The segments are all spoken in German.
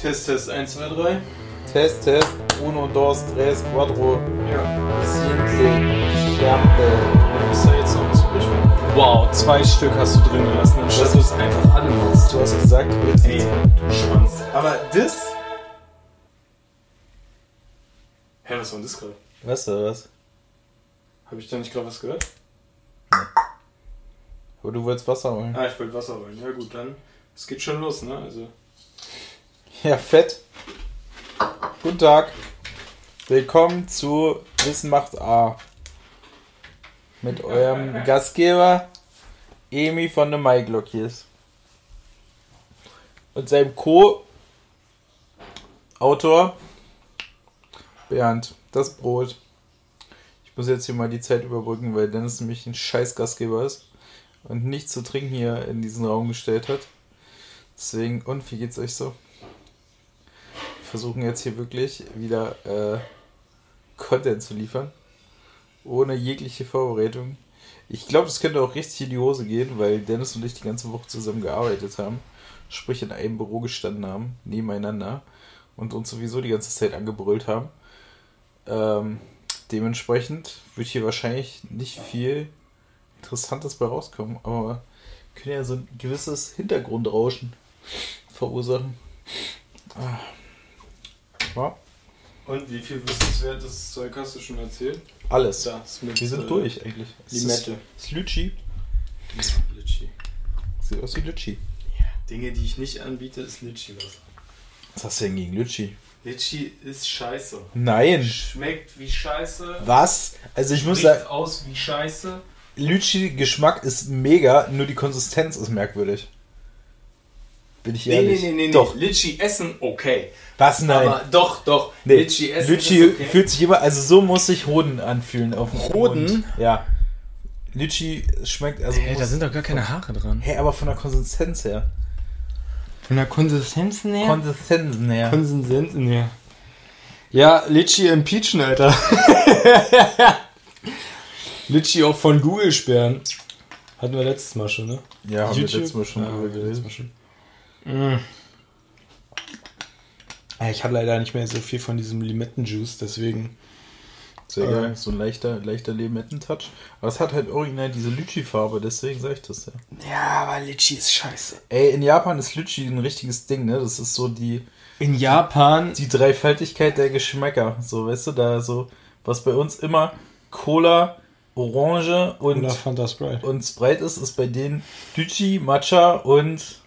Test, Test, 1, 2, 3. Test, Test, uno, dos, tres, cuatro, Ja. cinco, Champe. Ist da jetzt noch was übrig? Wow, zwei Stück hast du drin gelassen, anstatt du es einfach alle machst. Du hast gesagt, du willst Ey, du Schwanz. Aber das. Hä, was war denn das gerade? Weißt du was? Habe ich da nicht gerade was gehört? Aber du wolltest Wasser holen. Ah, ich wollte Wasser holen. Ja, gut, dann. Es geht schon los, ne? Also. Ja, fett. Guten Tag. Willkommen zu Wissen macht A. Mit eurem Gastgeber Emi von der Maiglockies. Und seinem Co-Autor Bernd. Das Brot. Ich muss jetzt hier mal die Zeit überbrücken, weil Dennis nämlich ein scheiß Gastgeber ist und nichts zu trinken hier in diesen Raum gestellt hat. Deswegen, und wie geht's euch so? Versuchen jetzt hier wirklich wieder äh, Content zu liefern. Ohne jegliche Vorbereitung. Ich glaube, das könnte auch richtig in die Hose gehen, weil Dennis und ich die ganze Woche zusammen gearbeitet haben. Sprich, in einem Büro gestanden haben, nebeneinander. Und uns sowieso die ganze Zeit angebrüllt haben. Ähm, dementsprechend wird hier wahrscheinlich nicht viel Interessantes bei rauskommen. Aber wir können ja so ein gewisses Hintergrundrauschen verursachen. Ah. Ja, Und wie viel wissenswertes Zeug hast du schon erzählt? alles. Das mit. Wir sind äh, durch eigentlich. Limette. Ist, ist Lütschi. Ja, Litschi. Sieht aus wie Lütschi. Dinge, die ich nicht anbiete, ist Litschi-Wasser. Was hast du denn gegen Lütschi? Litschi ist scheiße. Nein. Schmeckt wie scheiße. Was? Also ich muss sagen, aus wie scheiße. Lütschi-Geschmack ist mega, nur die Konsistenz ist merkwürdig. Bin ich Nee, ehrlich? nee, nee, nee. Doch. nee. Litschi essen, okay. Was? Nein. Aber doch, doch. nee. Litschi essen Lütschi ist okay. fühlt sich immer, also so muss sich Hoden anfühlen auf dem Hoden? Mund. Ja. Lütschi schmeckt, also Hey, da sind doch gar keine Haare dran. Hä, aber von der Konsistenz her. Von der Konsistenz her? Konsistenz her. Konsistenz her. Ja, Litschi impeachen, Alter. Litschi auch von Google sperren. Hatten wir letztes Mal schon, ne? ja, haben wir YouTube? letztes Mal schon Ja, wir letztes. Mal schon. Mm. Ich habe leider nicht mehr so viel von diesem Limettenjuice, deswegen. Sehr Äh. geil, so ein leichter, leichter Limetten-Touch. Aber es hat halt original diese Lütschi-Farbe, deswegen sag ich das ja. Ja, aber Litschi ist scheiße. Ey, in Japan ist Lütschi ein richtiges Ding, ne? Das ist so die, In Japan. die Dreifaltigkeit der Geschmäcker. So, weißt du, da so, was bei uns immer Cola, Orange und, Oder Fanta Sprite. und Sprite ist, ist bei denen Lütschi, Matcha und,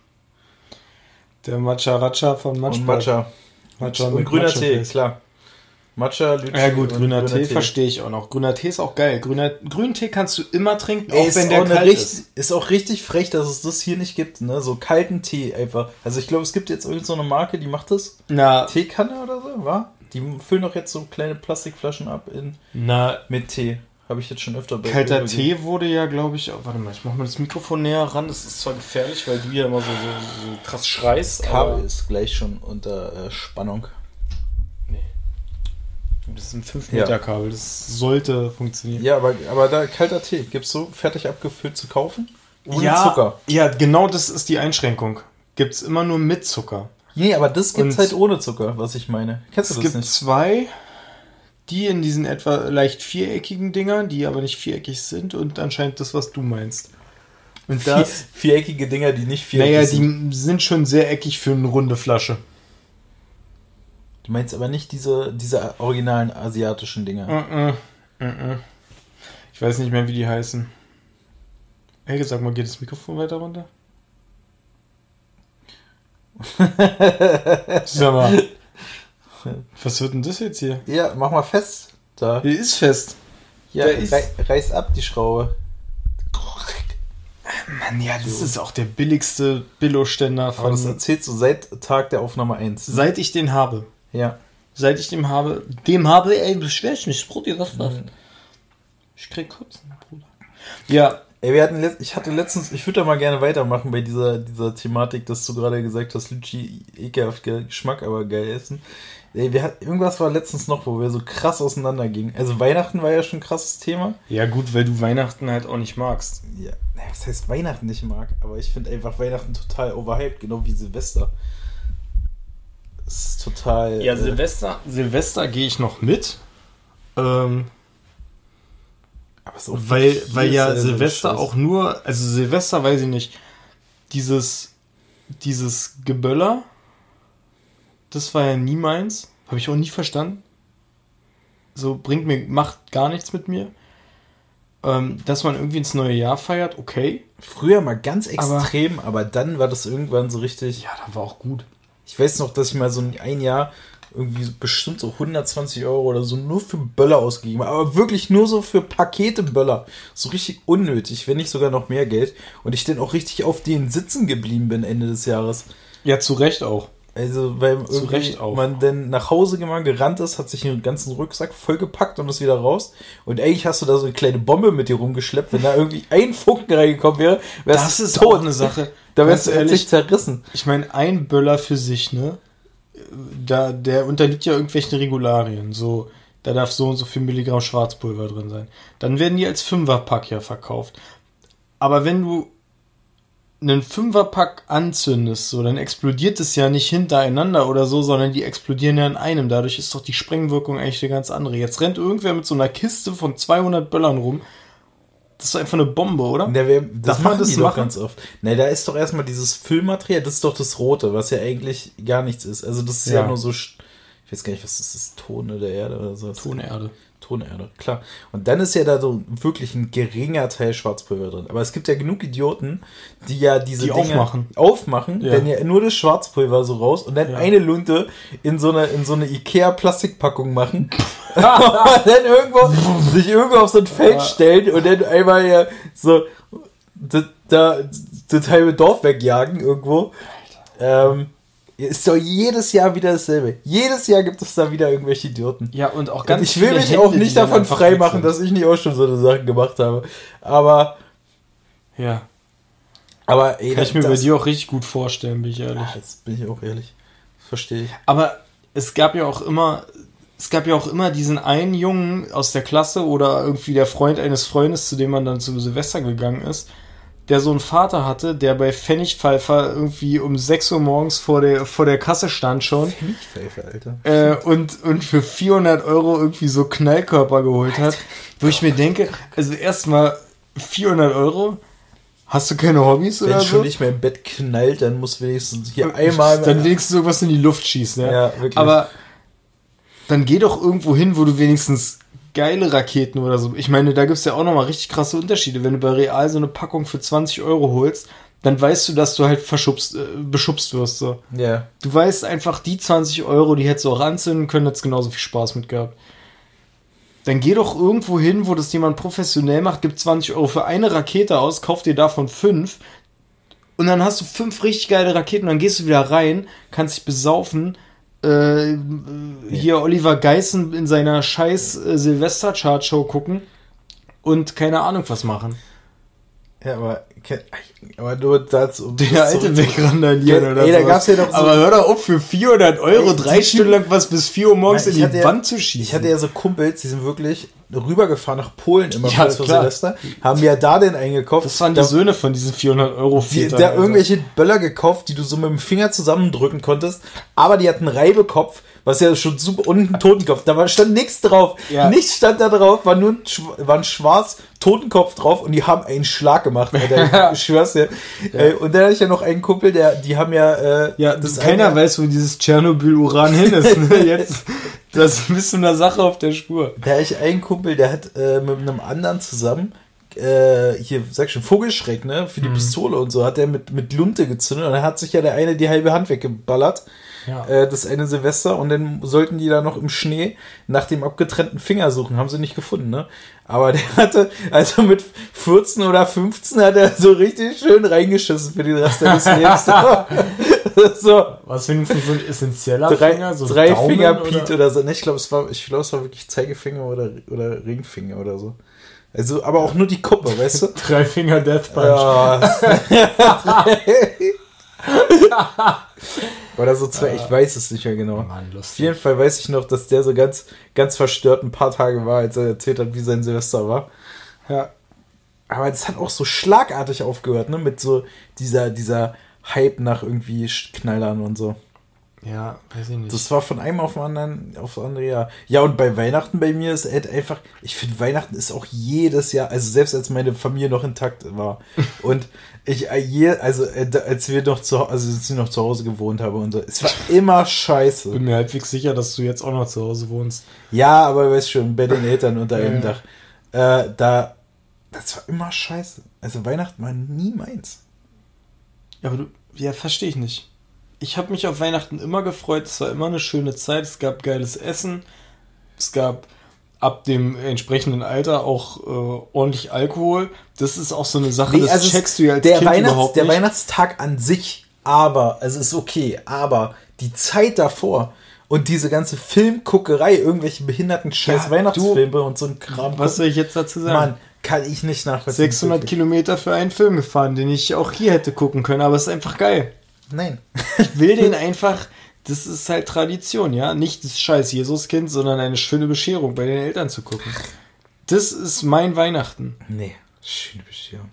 Der Matcha Racha von Matcha. und Matcha. Matcha und mit grüner Matcha Tee, Fest. klar. Matcha, Lütschi Ja gut, und grüner, Tee, verstehe ich auch noch. Grüner Tee ist auch geil. Grüner, grünen Tee kannst du immer trinken, Ey, auch ist, wenn auch der eine kalt richtig, ist. ist auch richtig frech, dass es das hier nicht gibt, ne? So kalten Tee einfach. Also ich glaube, es gibt jetzt irgendeine so eine Marke, die macht das. Na, Teekanne oder so, wa? Die füllen doch jetzt so kleine Plastikflaschen ab in, na mit Tee. Habe ich jetzt schon öfter bei kalter. Tee wurde ja, glaube ich, oh, warte mal, ich mach mal das Mikrofon näher ran. Das ist zwar gefährlich, weil du ja immer so, so, so krass schreist. Das Kabel ist gleich schon unter äh, Spannung. Nee. Das ist ein 5 Ja. Meter Kabel. Das sollte funktionieren. Ja, aber, aber da kalter Tee. Gibt's so fertig abgefüllt zu kaufen? Ohne ja, Zucker. Ja, genau das ist die Einschränkung. Gibt's immer nur mit Zucker. Nee, aber das gibt's Und- halt ohne Zucker, was ich meine. Kennst du Es das gibt nicht? zwei, die in diesen etwa leicht viereckigen Dingern, die aber nicht viereckig sind und anscheinend das, was du meinst. Und das, Vier, viereckige Dinger, die nicht viereckig naja, sind. die sind schon sehr eckig für eine runde Flasche. Du meinst aber nicht diese, diese originalen asiatischen Dinger. Mhm. Mhm. Ich weiß nicht mehr, wie die heißen. Hey, sag mal, geht das Mikrofon weiter runter? Sag mal. Was wird denn das jetzt hier? Ja, mach mal fest. Da. Hier ist fest. Ja, ist- rei reiß ab die Schraube. Mann, ja, das ist auch der billigste Billo-Ständer Aber von. das erzählst du seit Tag der Aufnahme 1. Seit ich den habe. Ja. Seit ich den habe. Dem habe, ey, beschwer ich mich, Brudi, was das? Ich krieg Kotzen, Bruder. Ja, Ey, wir hatten ich hatte letztens, ich würde da mal gerne weitermachen bei dieser, dieser Thematik, dass du gerade gesagt hast, Lütschi ekelhaft ge- Geschmack, aber geil essen. Ey, wir irgendwas war letztens noch, wo wir so krass auseinandergingen. Also Weihnachten war ja schon ein krasses Thema. Ja, gut, weil du Weihnachten halt auch nicht magst. Ja, was heißt Weihnachten nicht mag, aber ich finde einfach Weihnachten total overhyped, genau wie Silvester. Das ist total. Ja, äh, Silvester, Silvester gehe ich noch mit. Ähm, aber auch weil, weil ja Silvester auch nur, also Silvester weiß ich nicht, dieses, dieses Geböller, das war ja nie meins. Habe ich auch nie verstanden. So bringt mir, macht gar nichts mit mir. Ähm, dass man irgendwie ins neue Jahr feiert, okay. Früher mal ganz extrem, aber, dann war das irgendwann so richtig. Ja, da war auch gut. Ich weiß noch, dass ich mal so ein, Jahr irgendwie bestimmt so 120 Euro oder so nur für Böller ausgegeben habe. Aber wirklich nur so für Pakete Böller. So richtig unnötig, wenn nicht sogar noch mehr Geld. Und ich dann auch richtig auf den Sitzen geblieben bin Ende des Jahres. Ja, zu Recht auch. Also, weil irgendwie Recht auch. man dann nach Hause mal gerannt ist, hat sich den ganzen Rucksack vollgepackt und ist wieder raus. Und eigentlich hast du da so eine kleine Bombe mit dir rumgeschleppt. Wenn da irgendwie ein Funken reingekommen wäre, wärst Das du ist tot. auch eine Sache. Da wärst du ehrlich zerrissen. Ich meine, ein Böller für sich, ne? Da, der unterliegt ja irgendwelchen Regularien. So, da darf so und so viel Milligramm Schwarzpulver drin sein. Dann werden die als Fünferpack ja verkauft. Aber wenn du einen Fünferpack anzündest, so, dann explodiert es ja nicht hintereinander oder so, sondern die explodieren ja in einem. Dadurch ist doch die Sprengwirkung eigentlich eine ganz andere. Jetzt rennt irgendwer mit so einer Kiste von 200 Böllern rum. Das ist einfach eine Bombe, oder? Ja, wer, das Darf machen das die doch machen? ganz oft. Ne, da ist doch erstmal dieses Füllmaterial, das ist doch das Rote, was ja eigentlich gar nichts ist. Also das ist ja, Ja. nur so, ich weiß gar nicht, was das ist, Tone der Erde oder so. Tonerde. Tonerde, klar. Und dann ist ja da so wirklich ein geringer Teil Schwarzpulver drin. Aber es gibt ja genug Idioten, die ja diese Die Dinge aufmachen. aufmachen, Ja. dann ja nur das Schwarzpulver so raus und dann Ja. eine Lunte in so eine, in so eine Ikea-Plastikpackung machen. und dann irgendwo, sich irgendwo auf so ein Feld Ja. stellen und dann einmal ja so das, da, das halbe Dorf wegjagen irgendwo. Ähm, ist doch jedes Jahr wieder dasselbe. Jedes Jahr gibt es da wieder irgendwelche Idioten. Ja, und auch Und ganz ich will mich Hände, auch nicht davon einfach frei weg machen, sind. dass ich nicht auch schon so eine Sachen gemacht habe. Aber, Ja. aber ey, Kann ich mir das, bei dir auch richtig gut vorstellen, bin ich ehrlich. Ja, jetzt bin ich auch ehrlich. Verstehe ich. Aber es gab ja auch immer, es gab ja auch immer diesen einen Jungen aus der Klasse oder irgendwie der Freund eines Freundes, zu dem man dann zu Silvester gegangen ist, der so einen Vater hatte, der bei Pfennigpfeifer irgendwie um 6 Uhr morgens vor der, vor der Kasse stand schon Pfeife, Alter. äh, und, und für 400 Euro irgendwie so Knallkörper geholt hat, wo ich mir denke, also erstmal 400 Euro, hast du keine Hobbys Wenn oder schon so? nicht mehr im Bett knallt, dann muss wenigstens hier einmal. Dann wenigstens irgendwas in die Luft schießen. Ja, Ja, wirklich. Aber dann geh doch irgendwo hin, wo du wenigstens geile Raketen oder so. Ich meine, da gibt's ja auch nochmal richtig krasse Unterschiede. Wenn du bei Real so eine Packung für 20 Euro holst, dann weißt du, dass du halt verschubst, äh, beschubst wirst. So. ja. Du weißt einfach, die 20 Euro, die hättest du auch anzünden können, hättest genauso viel Spaß mit gehabt. Dann geh doch irgendwo hin, wo das jemand professionell macht, gib 20 Euro für eine Rakete aus, kauf dir davon fünf und dann hast du fünf richtig geile Raketen und dann gehst du wieder rein, kannst dich besaufen. Äh, hier Oliver Geissen in seiner scheiß äh, Silvester-Chart-Show gucken und keine Ahnung was machen. Ja, aber, aber nur dazu. um Der alte wegrandalieren Ja, oder ey, da gab's ja doch so- Aber hör doch auf, für 400 Euro Ey, drei Stunden lang was bis 4 Uhr morgens Nein, in die hatte ja- Wand zu schießen. Ich hatte ja so Kumpels, die sind wirklich rübergefahren nach Polen immer Ja, kurz vor. Silvester, haben ja da den eingekauft. das waren die da, Söhne von diesen 400 Euro die, da irgendwelche Böller gekauft, die du so mit dem Finger zusammendrücken konntest, aber die hatten Reibekopf, was ja schon super, und einen Totenkopf. Da war, stand nichts drauf. Ja. Nichts stand da drauf, war nur ein, war ein schwarz Totenkopf drauf und die haben einen Schlag gemacht. Alter. Ich schwör's dir. Äh, Und dann hatte ich ja noch einen Kumpel, der, die haben ja, äh, Ja, das keiner eine- weiß, wo dieses Tschernobyl-Uran hin ist. Ne? Jetzt, das bist du einer Sache auf der Spur. Da hatte ich einen Kumpel, der hat äh, mit einem anderen zusammen, äh, hier, sag ich schon, Vogelschreck, ne, für die Mhm. Pistole und so, hat der mit, mit Lunte gezündet und dann hat sich ja der eine die halbe Hand weggeballert. Ja. Äh, das eine Silvester und dann sollten die da noch im Schnee nach dem abgetrennten Finger suchen, haben sie nicht gefunden, ne? Aber der hatte, also mit 14 oder 15 hat er so richtig schön reingeschissen für den Rest seines Lebens. so, Was wenigstens so ein essentieller drei, Finger? So drei Daumen Finger oder- Pete oder so. Ne, ich glaube, es war, ich glaube, es war wirklich Zeigefinger oder, oder Ringfinger oder so. Also, aber auch nur die Kuppe, weißt du? Drei Finger Death Punch. Ja. Oder so zwei, ich weiß es nicht mehr genau. Mann, Auf lustig. jeden Fall weiß ich noch, dass der so ganz, ganz verstört ein paar Tage war, als er erzählt hat, wie sein Silvester war. Ja. Aber das hat auch so schlagartig aufgehört, ne? Mit so dieser, dieser Hype nach irgendwie Knallern und so. Ja, weiß ich nicht. Das war von einem auf den anderen, aufs andere Jahr. Ja, und bei Weihnachten bei mir ist halt einfach, ich finde Weihnachten ist auch jedes Jahr, also selbst als meine Familie noch intakt war und ich, äh, je, also äh, als wir noch zu, also als ich noch zu Hause gewohnt habe und so, es war immer scheiße. bin mir halbwegs sicher, dass du jetzt auch noch zu Hause wohnst. Ja, aber du weißt schon, bei den Eltern unter einem Ja. Dach. Äh, da, das war immer scheiße. Also Weihnachten war nie meins. Ja, aber du, ja, verstehe ich nicht. Ich habe mich auf Weihnachten immer gefreut. Es war immer eine schöne Zeit. Es gab geiles Essen. Es gab ab dem entsprechenden Alter auch äh, ordentlich Alkohol. Das ist auch so eine Sache, das also es- checkst du ja als der Kind Weihnachts-, überhaupt Der nicht. Weihnachtstag an sich, aber, also ist okay, aber die Zeit davor und diese ganze Filmguckerei, irgendwelche behinderten scheiß Ja, Weihnachtsfilme und so ein Kram. Was soll ich jetzt dazu sagen? Mann, kann ich nicht nachvollziehen. 600 wirklich. Kilometer für einen Film gefahren, den ich auch hier hätte gucken können, aber es ist einfach geil. Nein. Ich will den einfach, das ist halt Tradition, ja. Nicht das scheiß Jesuskind, sondern eine schöne Bescherung bei den Eltern zu gucken. Das ist mein Weihnachten. Nee, schöne Bescherung.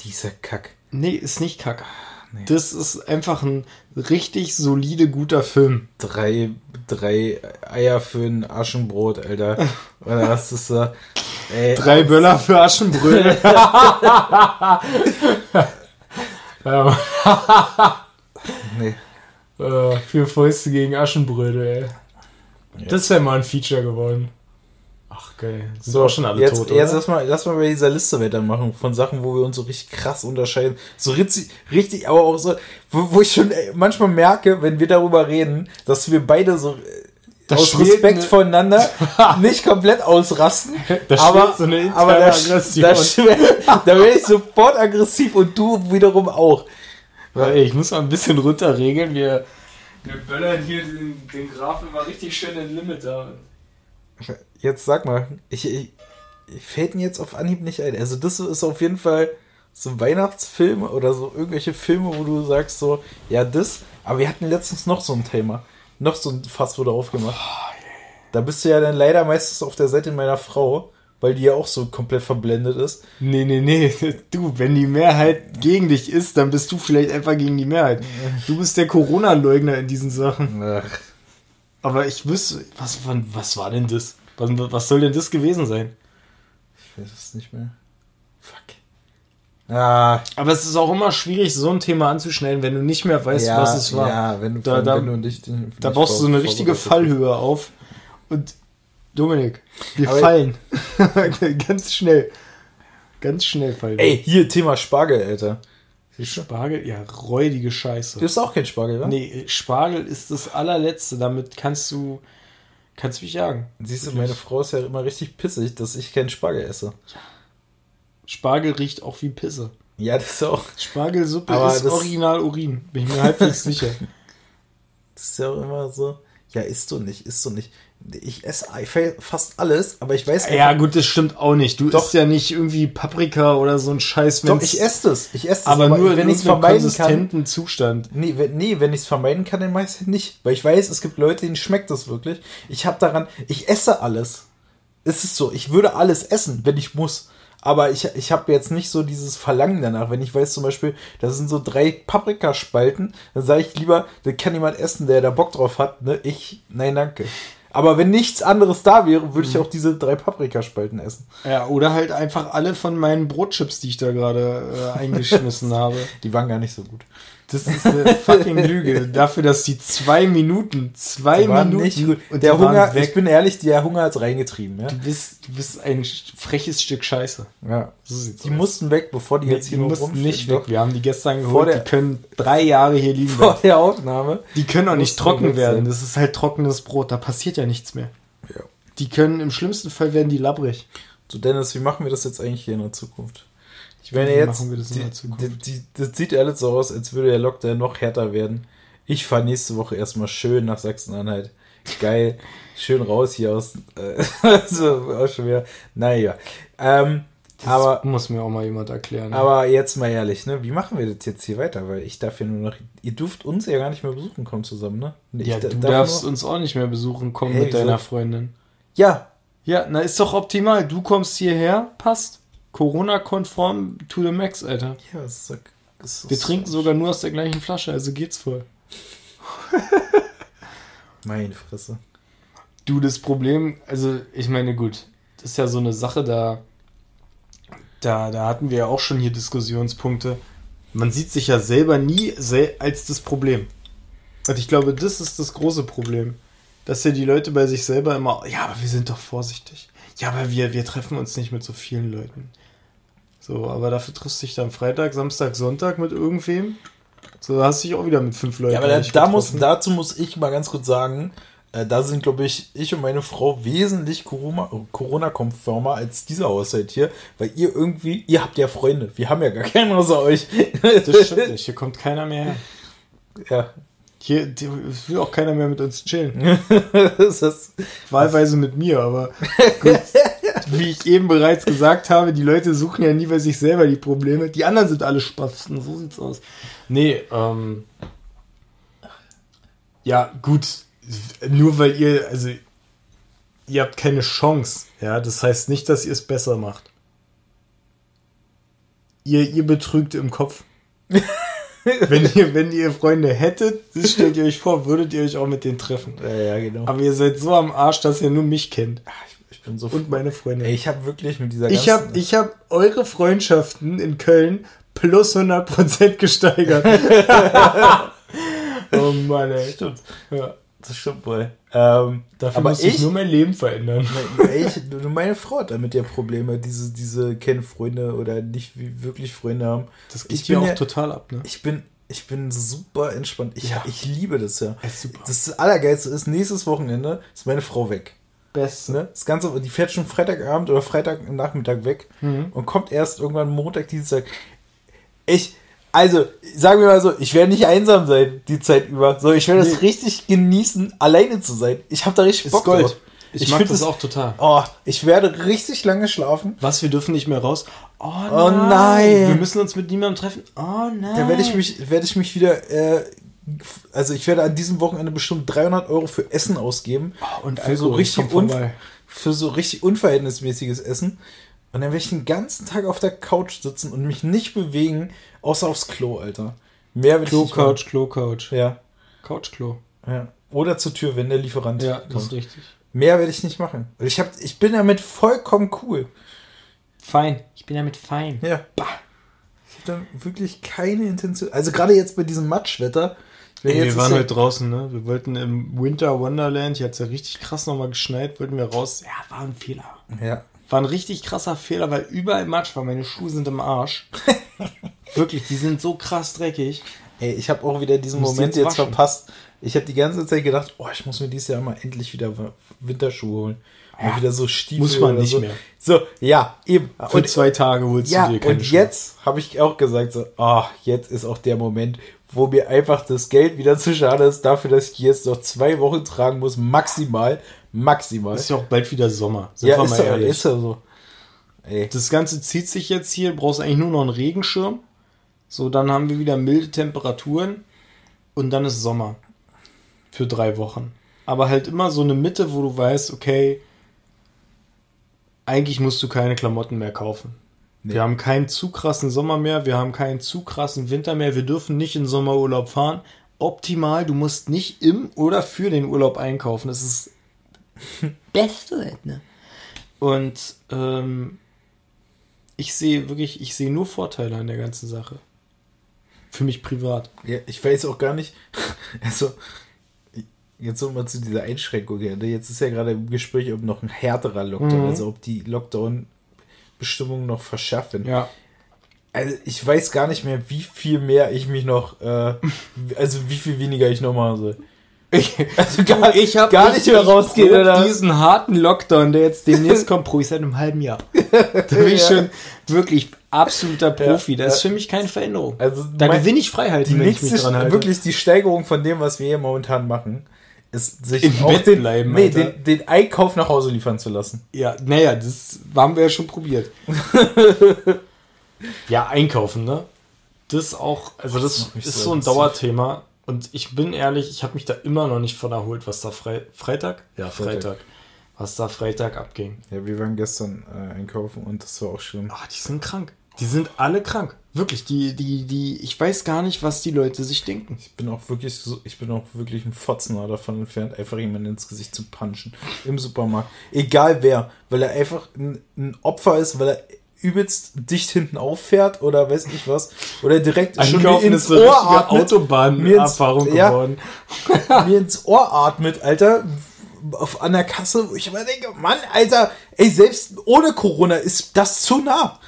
Dieser Kack. Nee, ist nicht kacke. Nee. Das ist einfach ein richtig solide, guter Film. Drei, drei Eier für ein Aschenbrot, Alter. Oder was ist da? Ey, Drei Böller für Aschenbrödel. ja, Nee. äh, vier Fäuste gegen Aschenbrödel, ey. Ja. Das wäre mal ein Feature geworden. Ach, geil. Sind So, auch schon alle jetzt, tot, jetzt lass mal, lass mal bei dieser Liste weitermachen von Sachen, wo wir uns so richtig krass unterscheiden. So richtig, richtig aber auch so, wo, wo ich schon ey, manchmal merke, wenn wir darüber reden, dass wir beide so äh, Da aus Respekt eine- voneinander nicht komplett ausrasten. Da aber, so eine interne aber da, Aggression. da, da werde ich sofort aggressiv und du wiederum auch. Ich muss mal ein bisschen runterregeln. Wir, wir böllern hier den, den Grafen mal richtig schön in Limit da. Jetzt sag mal, ich, ich, ich fällt mir jetzt auf Anhieb nicht ein. Also das ist auf jeden Fall so Weihnachtsfilme oder so irgendwelche Filme, wo du sagst so, ja das, aber wir hatten letztens noch so ein Thema. Noch so ein Fass wurde aufgemacht. Da bist du ja dann leider meistens auf der Seite meiner Frau, weil die ja auch so komplett verblendet ist. Nee, nee, nee. Du, wenn die Mehrheit gegen dich ist, dann bist du vielleicht einfach gegen die Mehrheit. Du bist der Corona-Leugner in diesen Sachen. Ach, Aber ich wüsste, was, was war denn das? Was, was soll denn das gewesen sein? ich weiß es nicht mehr. Fuck. Ah, Aber es ist auch immer schwierig, so ein Thema anzuschneiden, wenn du nicht mehr weißt, ja, was es war. Ja, wenn du, Da- da- wenn du den- Da baust du so eine richtige. Fallhöhe auf. Und Dominik, wir Aber- fallen. Ganz schnell. Ganz schnell fallen. Ey, hier Thema Spargel, Alter. Spargel? Ja, räudige Scheiße. Du bist auch kein Spargel, wa? Nee, Spargel ist das allerletzte. Damit kannst du, kannst du mich jagen. Siehst du, meine Frau ist ja immer richtig pissig, dass ich keinen Spargel esse. Spargel riecht auch wie Pisse. Ja, das ist auch. Spargelsuppe Aber ist das- original Urin. Bin ich mir halbwegs sicher. Das ist ja auch immer so. Ja, isst du nicht, isst du nicht. Ich esse fast alles, aber ich weiß Ja, gut, das stimmt auch nicht. Du Doch. isst ja nicht irgendwie Paprika oder so ein Scheiß, Doch, ich esse das. Ich esse das. aber nur wenn ich es vermeiden kann. Zustand. Nee, wenn, nee, wenn ich es vermeiden kann, dann meistens nicht. Weil ich weiß, es gibt Leute, denen schmeckt das wirklich. Ich habe daran, ich esse alles. Es ist so, ich würde alles essen, wenn ich muss. Aber ich, ich habe jetzt nicht so dieses Verlangen danach. Wenn ich weiß zum Beispiel, da sind so drei Paprikaspalten, dann sage ich lieber, da kann jemand essen, der da Bock drauf hat. Ne? Ich, nein, danke. Aber wenn nichts anderes da wäre, würde ich auch diese drei Paprikaspalten essen. Ja, oder halt einfach alle von meinen Brotchips, die ich da gerade äh, eingeschmissen habe. Die waren gar nicht so gut. Das ist eine fucking Lüge. Dafür, dass die zwei Minuten, zwei Die Minuten nicht gut. und Der die Hunger, ich bin ehrlich, der Hunger hat's reingetrieben. Ja? Du bist, du bist ein freches Stück Scheiße. Ja. So sieht's Die aus. mussten weg, bevor die Nee, jetzt die hier noch mussten rumstehen. nicht weg. Wir haben die gestern Vor geholt. der- die können drei Jahre hier liegen Vor der Aufnahme. Die können auch nicht trocken werden. Das ist halt trockenes Brot. Da passiert ja nichts mehr. Ja. Die können, im schlimmsten Fall werden die labbrig. So, Dennis, wie machen wir das jetzt eigentlich hier in der Zukunft? Ich meine jetzt, das die? Die, das sieht alles so aus, als würde der Lockdown noch härter werden. Ich fahre nächste Woche erstmal schön nach Sachsen-Anhalt. Geil. schön raus hier aus. Äh, so, auch schon wieder. Naja. Ähm, Das aber, muss mir auch mal jemand erklären. aber jetzt mal ehrlich, ne? Wie machen wir das jetzt hier weiter? Weil ich darf ja nur noch. Ihr dürft uns ja gar nicht mehr besuchen kommen zusammen, ne? Ich ja, da- du darf darfst nur- uns auch nicht mehr besuchen kommen Hey, mit deiner wieso? Freundin. Ja, Ja, na ist doch optimal. Du kommst hierher, passt. Corona-konform to the max, Alter. ja, das ist, das ist Wir trinken sogar nur aus der gleichen Flasche, also geht's voll. Meine Fresse. Du, das Problem, also ich meine, gut, das ist ja so eine Sache, da, da, da hatten wir ja auch schon hier Diskussionspunkte. Man sieht sich ja selber nie als das Problem. Und ich glaube, das ist das große Problem. Dass ja die Leute bei sich selber immer, ja, aber wir sind doch vorsichtig. Ja, aber wir, wir treffen uns nicht mit so vielen Leuten. So, aber dafür triffst du dich dann Freitag, Samstag, Sonntag mit irgendwem. So, da hast du dich auch wieder mit fünf Leuten. Ja, aber da, da muss, dazu muss ich mal ganz kurz sagen, äh, da sind, glaube ich, ich und meine Frau wesentlich Corona- Corona-konformer als dieser Haushalt hier, weil ihr irgendwie, ihr habt ja Freunde, wir haben ja gar keinen außer euch. Das stimmt nicht. Hier kommt keiner mehr her. ja, Hier die, will auch keiner mehr mit uns chillen. das ist, Wahlweise mit mir, aber gut. Wie ich eben bereits gesagt habe, die Leute suchen ja nie bei sich selber die Probleme. Die anderen sind alle Spasten, so sieht's aus. Nee, ähm. Ja, gut. Nur weil ihr, also, ihr habt keine Chance. Ja, das heißt nicht, dass ihr es besser macht. Ihr, ihr betrügt im Kopf. wenn, ihr, wenn ihr Freunde hättet, das stellt ihr euch vor, würdet ihr euch auch mit denen treffen. ja, ja, genau. Aber ihr seid so am Arsch, dass ihr nur mich kennt. ich bin so Und meine Freunde. Ey, ich habe wirklich mit dieser Ich habe ich hab eure Freundschaften in Köln plus 100% gesteigert. oh Mann, ey. Stimmt, Ja. das stimmt wohl. Ähm, Dafür aber muss ich ich, nur mein Leben verändern. ich, nur meine Frau hat damit ja Probleme, diese, diese kennen Freunde oder nicht wirklich Freunde haben. Das Ich geht bin auch ja- total ab, ne? Ich bin, ich bin super entspannt. Ich, Ja. ich liebe das ja. Ja, super. Das Allergeilste ist, nächstes Wochenende ist meine Frau weg. Beste. Ne? Das Ganze, die fährt schon Freitagabend oder Freitagnachmittag weg Mhm. und kommt erst irgendwann Montag, Dienstag. Ich, also, sagen wir mal so, ich werde nicht einsam sein die Zeit über. So, ich werde es Nee. richtig genießen, alleine zu sein. Ich habe da richtig Ist Bock Gold. drauf. Ich, mag find das auch total. Oh, ich werde richtig lange schlafen. Was, wir dürfen nicht mehr raus? Oh nein. Oh nein. Wir müssen uns mit niemandem treffen. Oh nein. Da werde ich mich, werde ich mich wieder, äh, also ich werde an diesem Wochenende bestimmt 300 Euro für Essen ausgeben. Oh, und für so Alkohol richtig kommt un für so richtig unverhältnismäßiges Essen. Und dann werde ich den ganzen Tag auf der Couch sitzen und mich nicht bewegen, außer aufs Klo, Alter. Mehr will ich nicht Klo-Couch. machen. Ja, Couch-Klo. ja. Oder zur Tür, wenn der Lieferant Ja, das ist kommt. richtig. Mehr werde ich nicht machen. Ich, hab, ich bin damit vollkommen cool. Fein. Ich bin damit fein. Ja. Bah. Ich habe da wirklich keine Intention. Also gerade jetzt bei diesem Matschwetter. Jetzt wir waren heute draußen, ne? Wir wollten im Winter Wonderland, hier hat es ja richtig krass nochmal geschneit, wollten wir raus. Ja, war ein Fehler. Ja. War ein richtig krasser Fehler, weil überall Matsch war. Meine Schuhe sind im Arsch. Wirklich, die sind so krass dreckig. Ey, ich habe auch wieder diesen Moment jetzt jetzt verpasst. Ich habe die ganze Zeit gedacht, oh, ich muss mir dieses Jahr mal endlich wieder Winterschuhe holen. Mal Ja, wieder so Stiefel. muss man nicht so. mehr. So, ja, eben. Für zwei Tage holst ja, du dir keine und Schuhe. jetzt habe ich auch gesagt, so, oh, jetzt ist auch der Moment, wo mir einfach das Geld wieder zu schade ist, dafür, dass ich jetzt noch zwei Wochen tragen muss, maximal, maximal. Ist ja auch bald wieder Sommer. Sind ja, wir ist mal ist ja so. Ey, Das Ganze zieht sich jetzt hier, brauchst eigentlich nur noch einen Regenschirm. So, dann haben wir wieder milde Temperaturen und dann ist Sommer. Für drei Wochen. Aber halt immer so eine Mitte, wo du weißt, okay, eigentlich musst du keine Klamotten mehr kaufen. Nee. Wir haben keinen zu krassen Sommer mehr, wir haben keinen zu krassen Winter mehr, wir dürfen nicht in Sommerurlaub fahren. Optimal, du musst nicht im oder für den Urlaub einkaufen. Das ist Beste, halt, ne? Und ähm, ich sehe wirklich, ich sehe nur Vorteile an der ganzen Sache. Für mich privat. ja, ich weiß auch gar nicht, also, jetzt nochmal zu dieser Einschränkung. Ne? Jetzt ist ja gerade im Gespräch, ob noch ein härterer Lockdown, Mhm. also ob die Lockdown-Bestimmungen noch verschärft werden. Ja. Also ich weiß gar nicht mehr, wie viel mehr ich mich noch, äh, also wie viel weniger ich noch machen soll. Also gar, hab gar nicht mehr rausgehen, oder? diesen harten Lockdown, der jetzt demnächst kommt, probe ich seit einem halben Jahr. Da bin ich Ja. schon wirklich absoluter Profi. Ja, das ist für mich keine Veränderung. Also da gewinne ich Freiheit, die wenn ich mich nächste, dran halte. wirklich die Steigerung von dem, was wir hier momentan machen, ist sich Im auch Bett den, bleiben, nee, den, den Einkauf nach Hause liefern zu lassen. Ja, naja, das haben wir ja schon probiert. ja, einkaufen, ne? Das auch, also das mich ist so so ein. Dauerthema. Und ich bin ehrlich, ich habe mich da immer noch nicht von erholt, was da Fre Freitag? Ja, Freitag. Freitag. Was da Freitag abging. Ja, wir waren gestern äh, einkaufen und das war auch schlimm. Ah, die sind krank. Die sind alle krank. Wirklich, die, die, die, ich weiß gar nicht, was die Leute sich denken. Ich bin auch wirklich so, ich bin auch wirklich ein Fotzener davon entfernt, einfach jemanden ins Gesicht zu punchen. Im Supermarkt. Egal wer, weil er einfach ein, ein Opfer ist, weil er übelst dicht hinten auffährt oder weiß ich was. Oder direkt schon mir Einkaufen ins Ohr atmet. Autobahn-Erfahrung Mir ins- ja. geworden. mir ins Ohr atmet, Alter. Auf, an der Kasse, wo ich immer denke, Mann, Alter, ey, selbst ohne Corona ist das zu nah.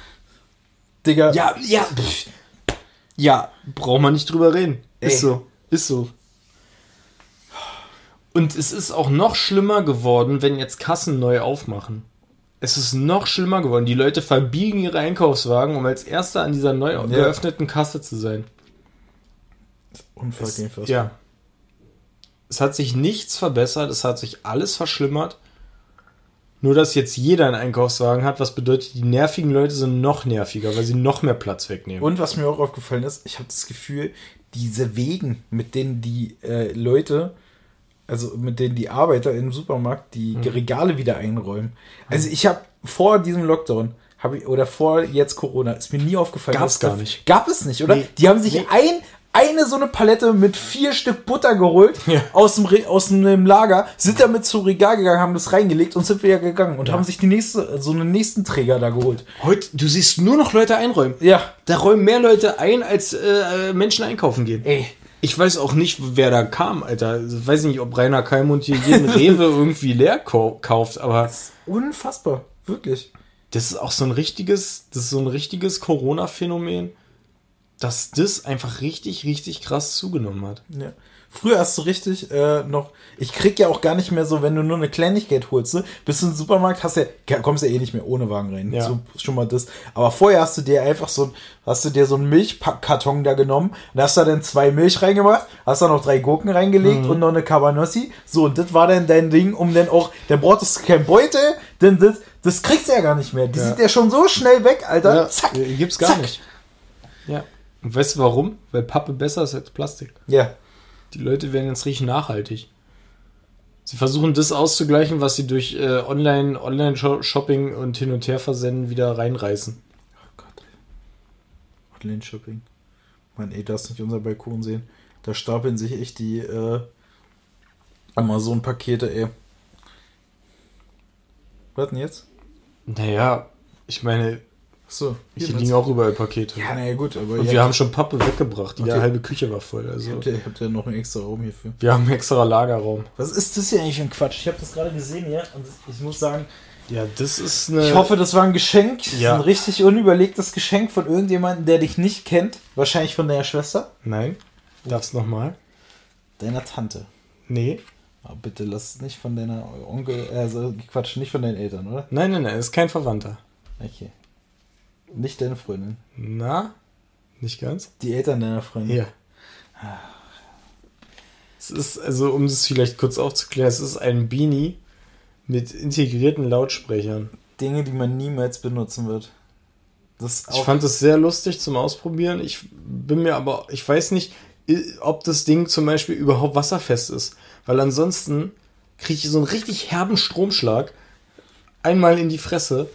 Digga. Ja, ja. pff. Ja, braucht man nicht drüber reden. Ey. Ist so. Ist so. Und es ist auch noch schlimmer geworden, wenn jetzt Kassen neu aufmachen. Es ist noch schlimmer geworden. Die Leute verbiegen ihre Einkaufswagen, um als Erster an dieser neu geöffneten Kasse zu sein. Fast. Ja. Es hat sich nichts verbessert, es hat sich alles verschlimmert. Nur, dass jetzt jeder einen Einkaufswagen hat, was bedeutet, die nervigen Leute sind noch nerviger, weil sie noch mehr Platz wegnehmen. Und was mir auch aufgefallen ist, ich habe das Gefühl, diese Wegen, mit denen die äh, Leute, also mit denen die Arbeiter im Supermarkt die Mhm. Regale wieder einräumen. Also ich habe vor diesem Lockdown, habe ich, oder vor jetzt Corona, ist mir nie aufgefallen. Dass da- gar nicht. Gab es nicht, oder? Nee. Die haben sich Nee. ein, eine so eine Palette mit vier Stück Butter geholt Ja. aus, dem Re aus dem Lager, sind damit zum Regal gegangen, haben das reingelegt und sind wieder gegangen und haben sich die nächste, so einen nächsten Träger da geholt. Heute, du siehst nur noch Leute einräumen. Ja. Da räumen mehr Leute ein, als äh, Menschen einkaufen gehen. Ey. Ich weiß auch nicht, wer da kam, Alter. Ich weiß nicht, ob Rainer Kalmund hier jeden Rewe irgendwie leer kau kauft, aber Unfassbar. Wirklich. das ist auch so ein richtiges, das ist so ein richtiges Corona-Phänomen, dass das einfach richtig, richtig krass zugenommen hat. Ja. Früher hast du richtig äh, noch, ich krieg ja auch gar nicht mehr so, wenn du nur eine Kleinigkeit holst, ne? bist du im Supermarkt, hast ja, kommst ja eh nicht mehr ohne Wagen rein. Ja. So schon mal das. Aber vorher hast du dir einfach so hast du dir so einen Milchkarton da genommen und hast da dann zwei Milch reingemacht, hast da noch drei Gurken reingelegt Mhm. und noch eine Cabanossi. So, und das war dann dein Ding, um dann auch, dann brauchtest du kein Beutel, denn das, das kriegst du ja gar nicht mehr. Die Ja. sind ja schon so schnell weg, Alter. Zack. äh, gibt's gar zack. nicht. Ja. Und weißt du warum? Weil Pappe besser ist als Plastik. Ja. Die Leute werden jetzt richtig nachhaltig. Sie versuchen das auszugleichen, was sie durch äh, Online, Online-Shopping und Hin- und Her-Versenden wieder reinreißen. Oh Gott. Online-Shopping. Mann, ey, darfst nicht unser Balkon sehen. Da stapeln sich echt die äh, Amazon-Pakete, ey. Was denn jetzt? Naja, ich meine, Achso. hier liegen auch überall Pakete. Ja, naja, gut, aber und wir haben schon Pappe weggebracht. Die Okay. halbe Küche war voll. Also habt ihr, habt ihr noch einen extra Raum hierfür. wir haben einen extra Lagerraum. Was ist das hier eigentlich für ein Quatsch? Ich habe das gerade gesehen hier und ich muss sagen, Ja, das ist eine. ich hoffe, das war ein Geschenk. Ja. Ein richtig unüberlegtes Geschenk von irgendjemandem, der dich nicht kennt. Wahrscheinlich von deiner Schwester. Nein. Darf's nochmal? Deiner Tante. Nee. Aber bitte lass es nicht von deiner Onkel, also Quatsch, nicht von deinen Eltern, oder? Nein, nein, nein, ist kein Verwandter. Okay. Nicht deine Freundin. Na? Nicht ganz? Die Eltern deiner Freundin. Hier. Es ist, also um es vielleicht kurz aufzuklären, es ist ein Beanie mit integrierten Lautsprechern. Dinge, die man niemals benutzen wird. Ich fand es sehr lustig zum Ausprobieren. Ich bin mir aber, ich weiß nicht, ob das Ding zum Beispiel überhaupt wasserfest ist. Weil ansonsten kriege ich so einen richtig herben Stromschlag einmal in die Fresse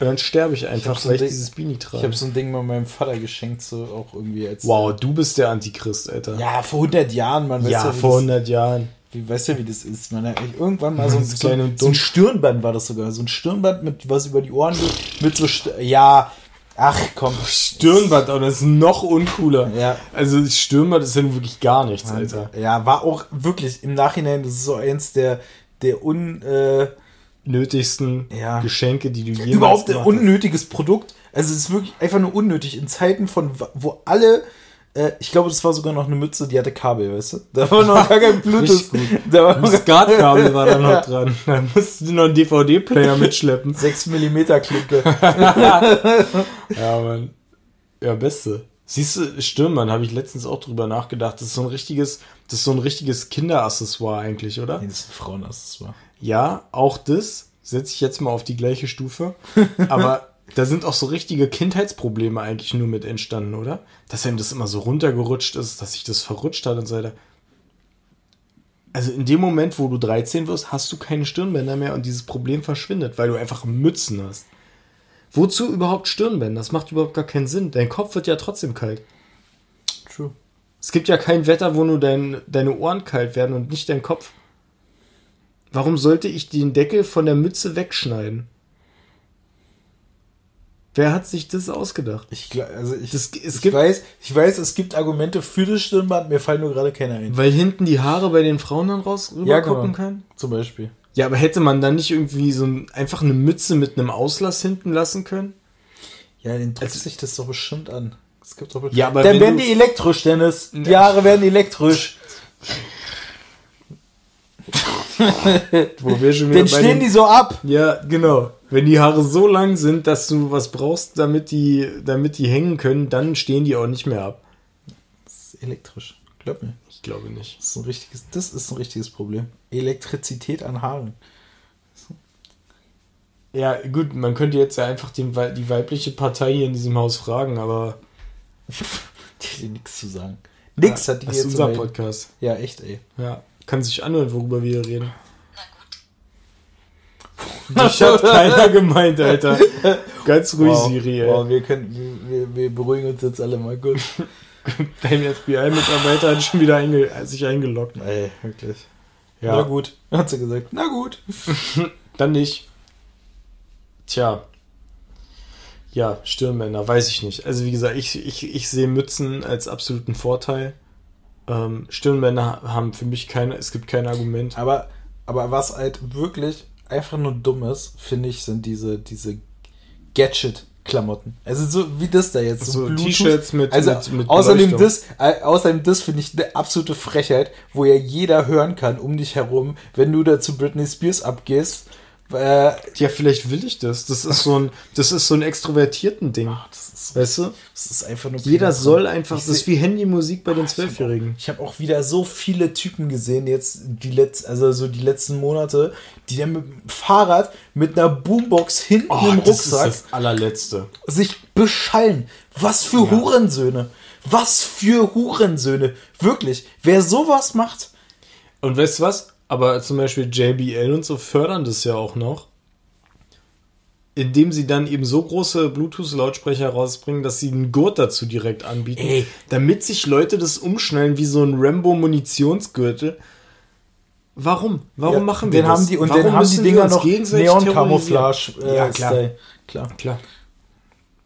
und dann sterbe ich einfach, so weil ich ein Ding- dieses Beanie ich trage. habe so ein Ding mal meinem Vater geschenkt, so auch irgendwie als. wow, du bist der Antichrist, Alter. Ja, vor 100 Jahren, man. Ja, weißt du, vor das- 100 Jahren. Wie, weißt du, wie das ist? Man hat irgendwann mal so, ein- so, so ein Stirnband war das sogar. So ein Stirnband mit was über die Ohren geht. Mit so. St ja. Ach komm. Stirnband, aber das ist noch uncooler. Ja. Also Stirnband ist ja nun wirklich gar nichts, Alter. Ja, war auch wirklich im Nachhinein, das ist so eins der, der un. Äh, Nötigsten Ja. Geschenke, die du jemals überhaupt ein unnötiges Produkt. Also es ist wirklich einfach nur unnötig in Zeiten von wo alle äh, ich glaube, das war sogar noch eine Mütze, die hatte Kabel, weißt du? Da war noch gar kein Bluetooth. Da war noch Das Skatkabel war da noch dran. Da musst du noch einen DVD-Player mitschleppen. 6 mm Klinke. Ja, Mann. Ja, beste. Siehst du, Stirnband, habe ich letztens auch drüber nachgedacht. Das ist so ein richtiges, das ist so ein richtiges Kinderaccessoire eigentlich, oder? Nee, das ist ein Frauenaccessoire. Ja, auch das setze ich jetzt mal auf die gleiche Stufe. Aber da sind auch so richtige Kindheitsprobleme eigentlich nur mit entstanden, oder? Dass einem das immer so runtergerutscht ist, dass sich das verrutscht hat und so weiter. Also in dem Moment, wo du 13 wirst, hast du keine Stirnbänder mehr und dieses Problem verschwindet, weil du einfach Mützen hast. Wozu überhaupt Stirnbänder? Das macht überhaupt gar keinen Sinn. Dein Kopf wird ja trotzdem kalt. True. Es gibt ja kein Wetter, wo nur dein, deine Ohren kalt werden und nicht dein Kopf. Warum sollte ich den Deckel von der Mütze wegschneiden? Wer hat sich das ausgedacht? Ich, also ich, Das- es ich, gibt- weiß, ich weiß, es gibt Argumente für das Stirnband, mir fallen nur gerade keine ein. Weil hinten die Haare bei den Frauen dann raus rüber Ja, gucken genau. können? Zum Beispiel. Ja, aber hätte man dann nicht irgendwie so ein, einfach eine Mütze mit einem Auslass hinten lassen können? Ja, den drückt Also- sich das doch bestimmt an. Es gibt doch Ja, aber Dann werden die elektrisch, Dennis. Die Haare werden elektrisch. Wo wir schon Dann stehen die so ab. Ja, genau. Wenn die Haare so lang sind, dass du was brauchst, damit die, damit die hängen können, dann stehen die auch nicht mehr ab. Das ist elektrisch. Glaub mir. Ich glaube nicht. Das ist ein richtiges, das ist ein richtiges Problem. Elektrizität an Haaren. Ja, gut, man könnte jetzt ja einfach den, die weibliche Partei hier in diesem Haus fragen, aber Die hat nichts zu sagen. Nix hat die das dir ist zu unser. Podcast. Ja, echt, ey. Ja, kann sich anhören, worüber wir reden. Das hat keiner gemeint, Alter. Ganz ruhig, Wow. Siri, ey. Wow, wir, können, wir, wir, beruhigen uns jetzt alle mal gut. Dein FBI-Mitarbeiter hat schon wieder einge sich eingeloggt. ey, wirklich. Ja. Na gut, hat sie gesagt. Na gut. Dann nicht. Tja. Ja, Stirnbänder, weiß ich nicht. Also wie gesagt, ich, ich, ich sehe Mützen als absoluten Vorteil. Ähm, Stirnbänder haben für mich keine, es gibt kein Argument. Aber, aber was halt wirklich einfach nur dumm ist, finde ich, sind diese, diese Gadget-Klamotten. Also so wie das da jetzt. So Bluetooth. T-Shirts mit- also mit- mit außerdem das, äh, außerdem das finde ich eine absolute Frechheit, wo ja jeder hören kann um dich herum, wenn du da zu Britney Spears abgehst. Äh, Ja, vielleicht will ich das. Das ist so ein, das ist so ein extrovertierten Ding. das, ist, Weißt du? das ist einfach nur. Jeder penetrant. soll einfach, Ich das ist wie Handymusik bei den Zwölfjährigen. Ich habe auch wieder so viele Typen gesehen, jetzt die letzten, also so die letzten Monate, die dann mit dem Fahrrad mit einer Boombox hinten im Rucksack allerletzte. sich beschallen. Was für Hurensöhne. Was für Hurensöhne. Wirklich. Wer sowas macht. Und weißt du was? Aber zum Beispiel JBL und so fördern das ja auch noch. Indem sie dann eben so große Bluetooth-Lautsprecher rausbringen, dass sie einen Gurt dazu direkt anbieten. Ey. Damit sich Leute das umschnallen wie so ein Rambo-Munitionsgürtel. Warum? Warum Ja, machen wir den das? haben die Und Warum den haben die Dinger noch Neon-Camouflage. terrorisieren? ja, klar. Style. Klar. Klar.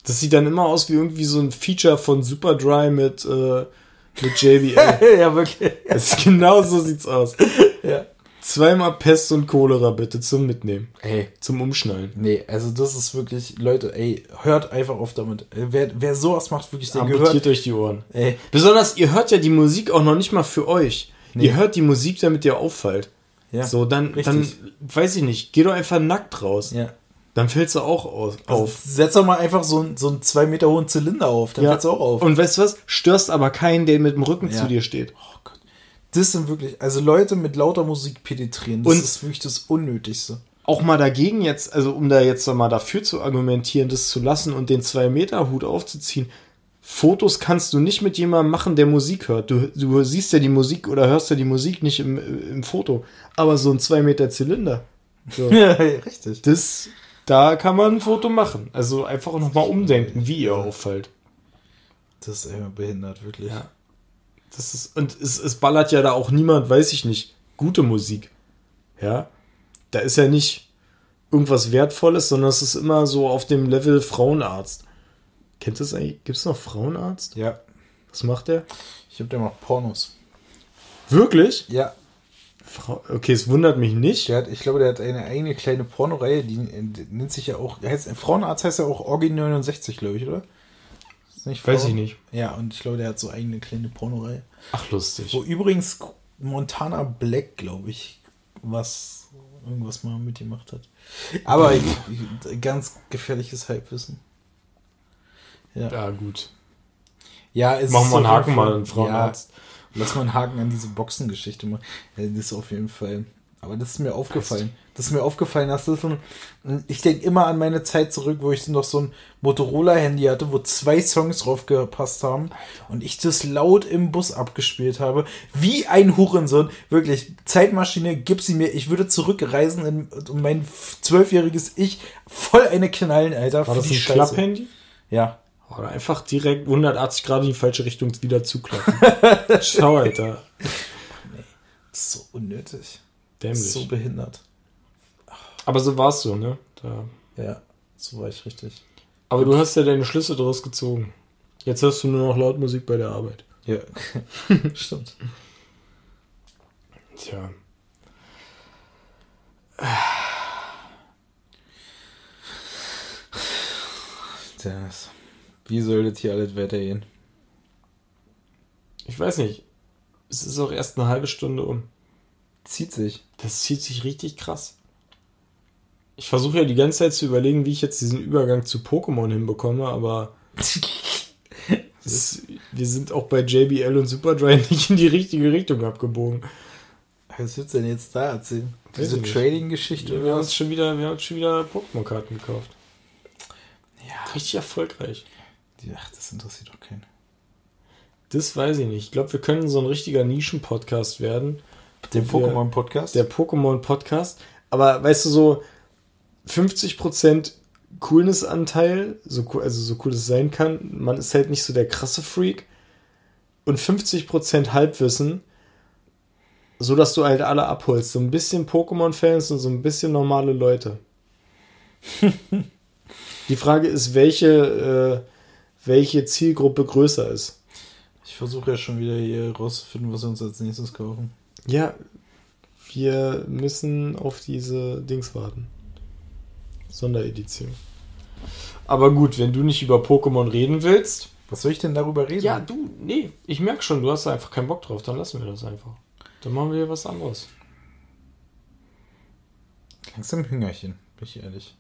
Das sieht dann immer aus wie irgendwie so ein Feature von Superdry mit, äh, mit JBL. ja, wirklich. Es ist genau so sieht's aus. Ja. Zweimal Pest und Cholera bitte zum Mitnehmen. Ey. Zum Umschnallen. Nee, also das ist wirklich, Leute, ey, hört einfach auf damit. Äh, Wer, wer sowas macht, wirklich, der Amputiert gehört. euch die Ohren. Ey, Besonders, ihr hört ja die Musik auch noch nicht mal für euch. Ihr hört die Musik, damit ihr auffallt. ja. so, dann, richtig. dann, weiß ich nicht, geh doch einfach nackt raus. ja. Dann fällst du auch aus, Also auf. Setz doch mal einfach so, einen- so einen zwei Meter hohen Zylinder auf, dann fällt's auch auf. Und weißt du was? Störst aber keinen, der mit dem Rücken Ja. zu dir steht. oh Gott. Das sind wirklich, also Leute mit lauter Musik penetrieren, das Und- ist wirklich das Unnötigste. Auch mal dagegen jetzt, also um da jetzt mal dafür zu argumentieren, das zu lassen und den 2-Meter-Hut aufzuziehen. Fotos kannst du nicht mit jemandem machen, der Musik hört. Du, du siehst ja die Musik oder hörst ja die Musik nicht im, im Foto. Aber so ein 2 Meter Zylinder. So. Ja, richtig. Das, da kann man ein Foto machen. Also einfach nochmal umdenken, wie ihr auffällt. Das ist immer behindert, wirklich. Ja. Das ist, und es, es ballert ja da auch niemand, weiß ich nicht, gute Musik. Ja. Da ist ja nicht irgendwas Wertvolles, sondern es ist immer so auf dem Level Frauenarzt. Kennt das eigentlich? Gibt es noch Frauenarzt? Ja. Was macht der? Ich hab da noch Pornos. Wirklich? Ja. Frau, okay, es wundert mich nicht. Der hat, ich glaube, der hat eine eigene kleine Pornoreihe, die, die nennt sich ja auch, heißt, Frauenarzt heißt ja auch Orgi 69, glaube ich, oder? Nicht Weiß ich nicht. Ja, und ich glaube, der hat so eigene kleine Pornoreihe. Ach, lustig. Wo übrigens Montana Black, glaube ich, was irgendwas mal mitgemacht hat. Aber ganz gefährliches Halbwissen. Ja, Ja, gut. ja es Machen wir einen Haken mal, einen Frauenarzt. Ja, lass mal einen Haken an diese Boxengeschichte machen. Ja, Das ist auf jeden Fall. Aber das ist mir aufgefallen. Das ist mir aufgefallen, dass das so ein, ich denke immer an meine Zeit zurück, wo ich noch so ein Motorola-Handy hatte, wo zwei Songs drauf gepasst haben und ich das laut im Bus abgespielt habe. Wie ein Hurensohn. Wirklich, Zeitmaschine, gib sie mir. Ich würde zurückreisen in, um mein zwölfjähriges Ich voll eine knallen, Alter. War das die ein. Klapphandy? Ja. Oder einfach direkt 180 Grad in die falsche Richtung wieder zuklappen. Schau, Alter. Das ist so unnötig. Das Dämlich. ist so behindert. Aber so war's so, ne? Da. Ja, so war ich richtig. Aber du hast ja deine Schlüsse daraus gezogen. Jetzt hörst du nur noch laut Musik bei der Arbeit. Ja, stimmt. Tja. Das, wie soll das hier alles weitergehen? Ich weiß nicht. Es ist auch erst eine halbe Stunde um. Zieht sich. Das zieht sich richtig krass. Ich versuche ja die ganze Zeit zu überlegen, wie ich jetzt diesen Übergang zu Pokémon hinbekomme, aber es, wir sind auch bei JBL und Superdry nicht in die richtige Richtung abgebogen. Was willst du denn jetzt da erzählen? Diese. Trading-Geschichte Wir oder haben uns was? schon wieder, wir haben uns schon wieder Pokémon-Karten gekauft. Ja. Richtig erfolgreich. Ach, das interessiert doch keinen. Das weiß ich nicht. Ich glaube, wir können so ein richtiger Nischen-Podcast werden. Der Wir- Pokémon-Podcast? Der Pokémon-Podcast. Aber weißt du, so 50% Coolness-Anteil, so, cool- also so cool es sein kann, man ist halt nicht so der krasse Freak. Und 50% Halbwissen, so dass du halt alle abholst. So ein bisschen Pokémon-Fans und so ein bisschen normale Leute. Die Frage ist, welche, äh, welche Zielgruppe größer ist. Ich versuche ja schon wieder hier rauszufinden, was wir uns als nächstes kaufen. Ja, wir müssen auf diese Dings warten. Sonderedition. Aber gut, wenn du nicht über Pokémon reden willst. Was soll ich denn darüber reden? Ja, du, nee, ich merke schon, du hast da einfach keinen Bock drauf, dann lassen wir das einfach. Dann machen wir was anderes. Langsam Hüngerchen, bin ich ehrlich.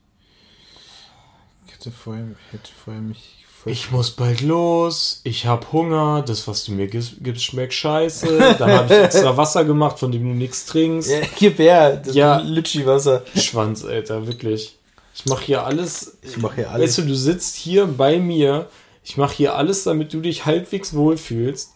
Ich hätte vorher, hätte vorher mich. Ich muss bald los, ich hab Hunger, das, was du mir gibst, gibst schmeckt scheiße. Dann habe ich extra Wasser gemacht, von dem du nichts trinkst. ja, gib her, das Ja. Litschi-Wasser. Schwanz, Alter, wirklich. Ich mache hier alles. Ich mache hier alles. Weißt du, du sitzt hier bei mir. Ich mache hier alles, damit du dich halbwegs wohlfühlst.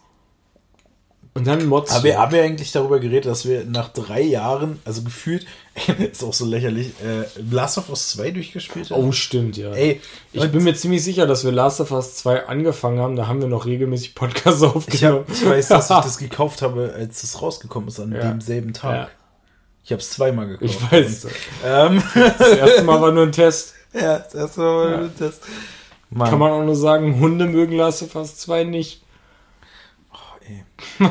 Und dann motzt Aber wir haben ja eigentlich darüber geredet, dass wir nach drei Jahren, also gefühlt, ist auch so lächerlich, äh, Last of Us 2 durchgespielt haben. Oh, stimmt, ja. Ey, ich bin mir ziemlich sicher, dass wir Last of Us 2 angefangen haben. Da haben wir noch regelmäßig Podcasts ich, aufgenommen. hab, ich weiß, dass ich das gekauft habe, als es rausgekommen ist, an Ja. demselben Tag. Ja. Ich habe es zweimal gekauft. Ich weiß. Ähm, Das erste Mal war nur ein Test. ja, das erste Mal Ja. das. Mann. Kann man auch nur sagen, Hunde mögen Last of Us 2 nicht. Ey.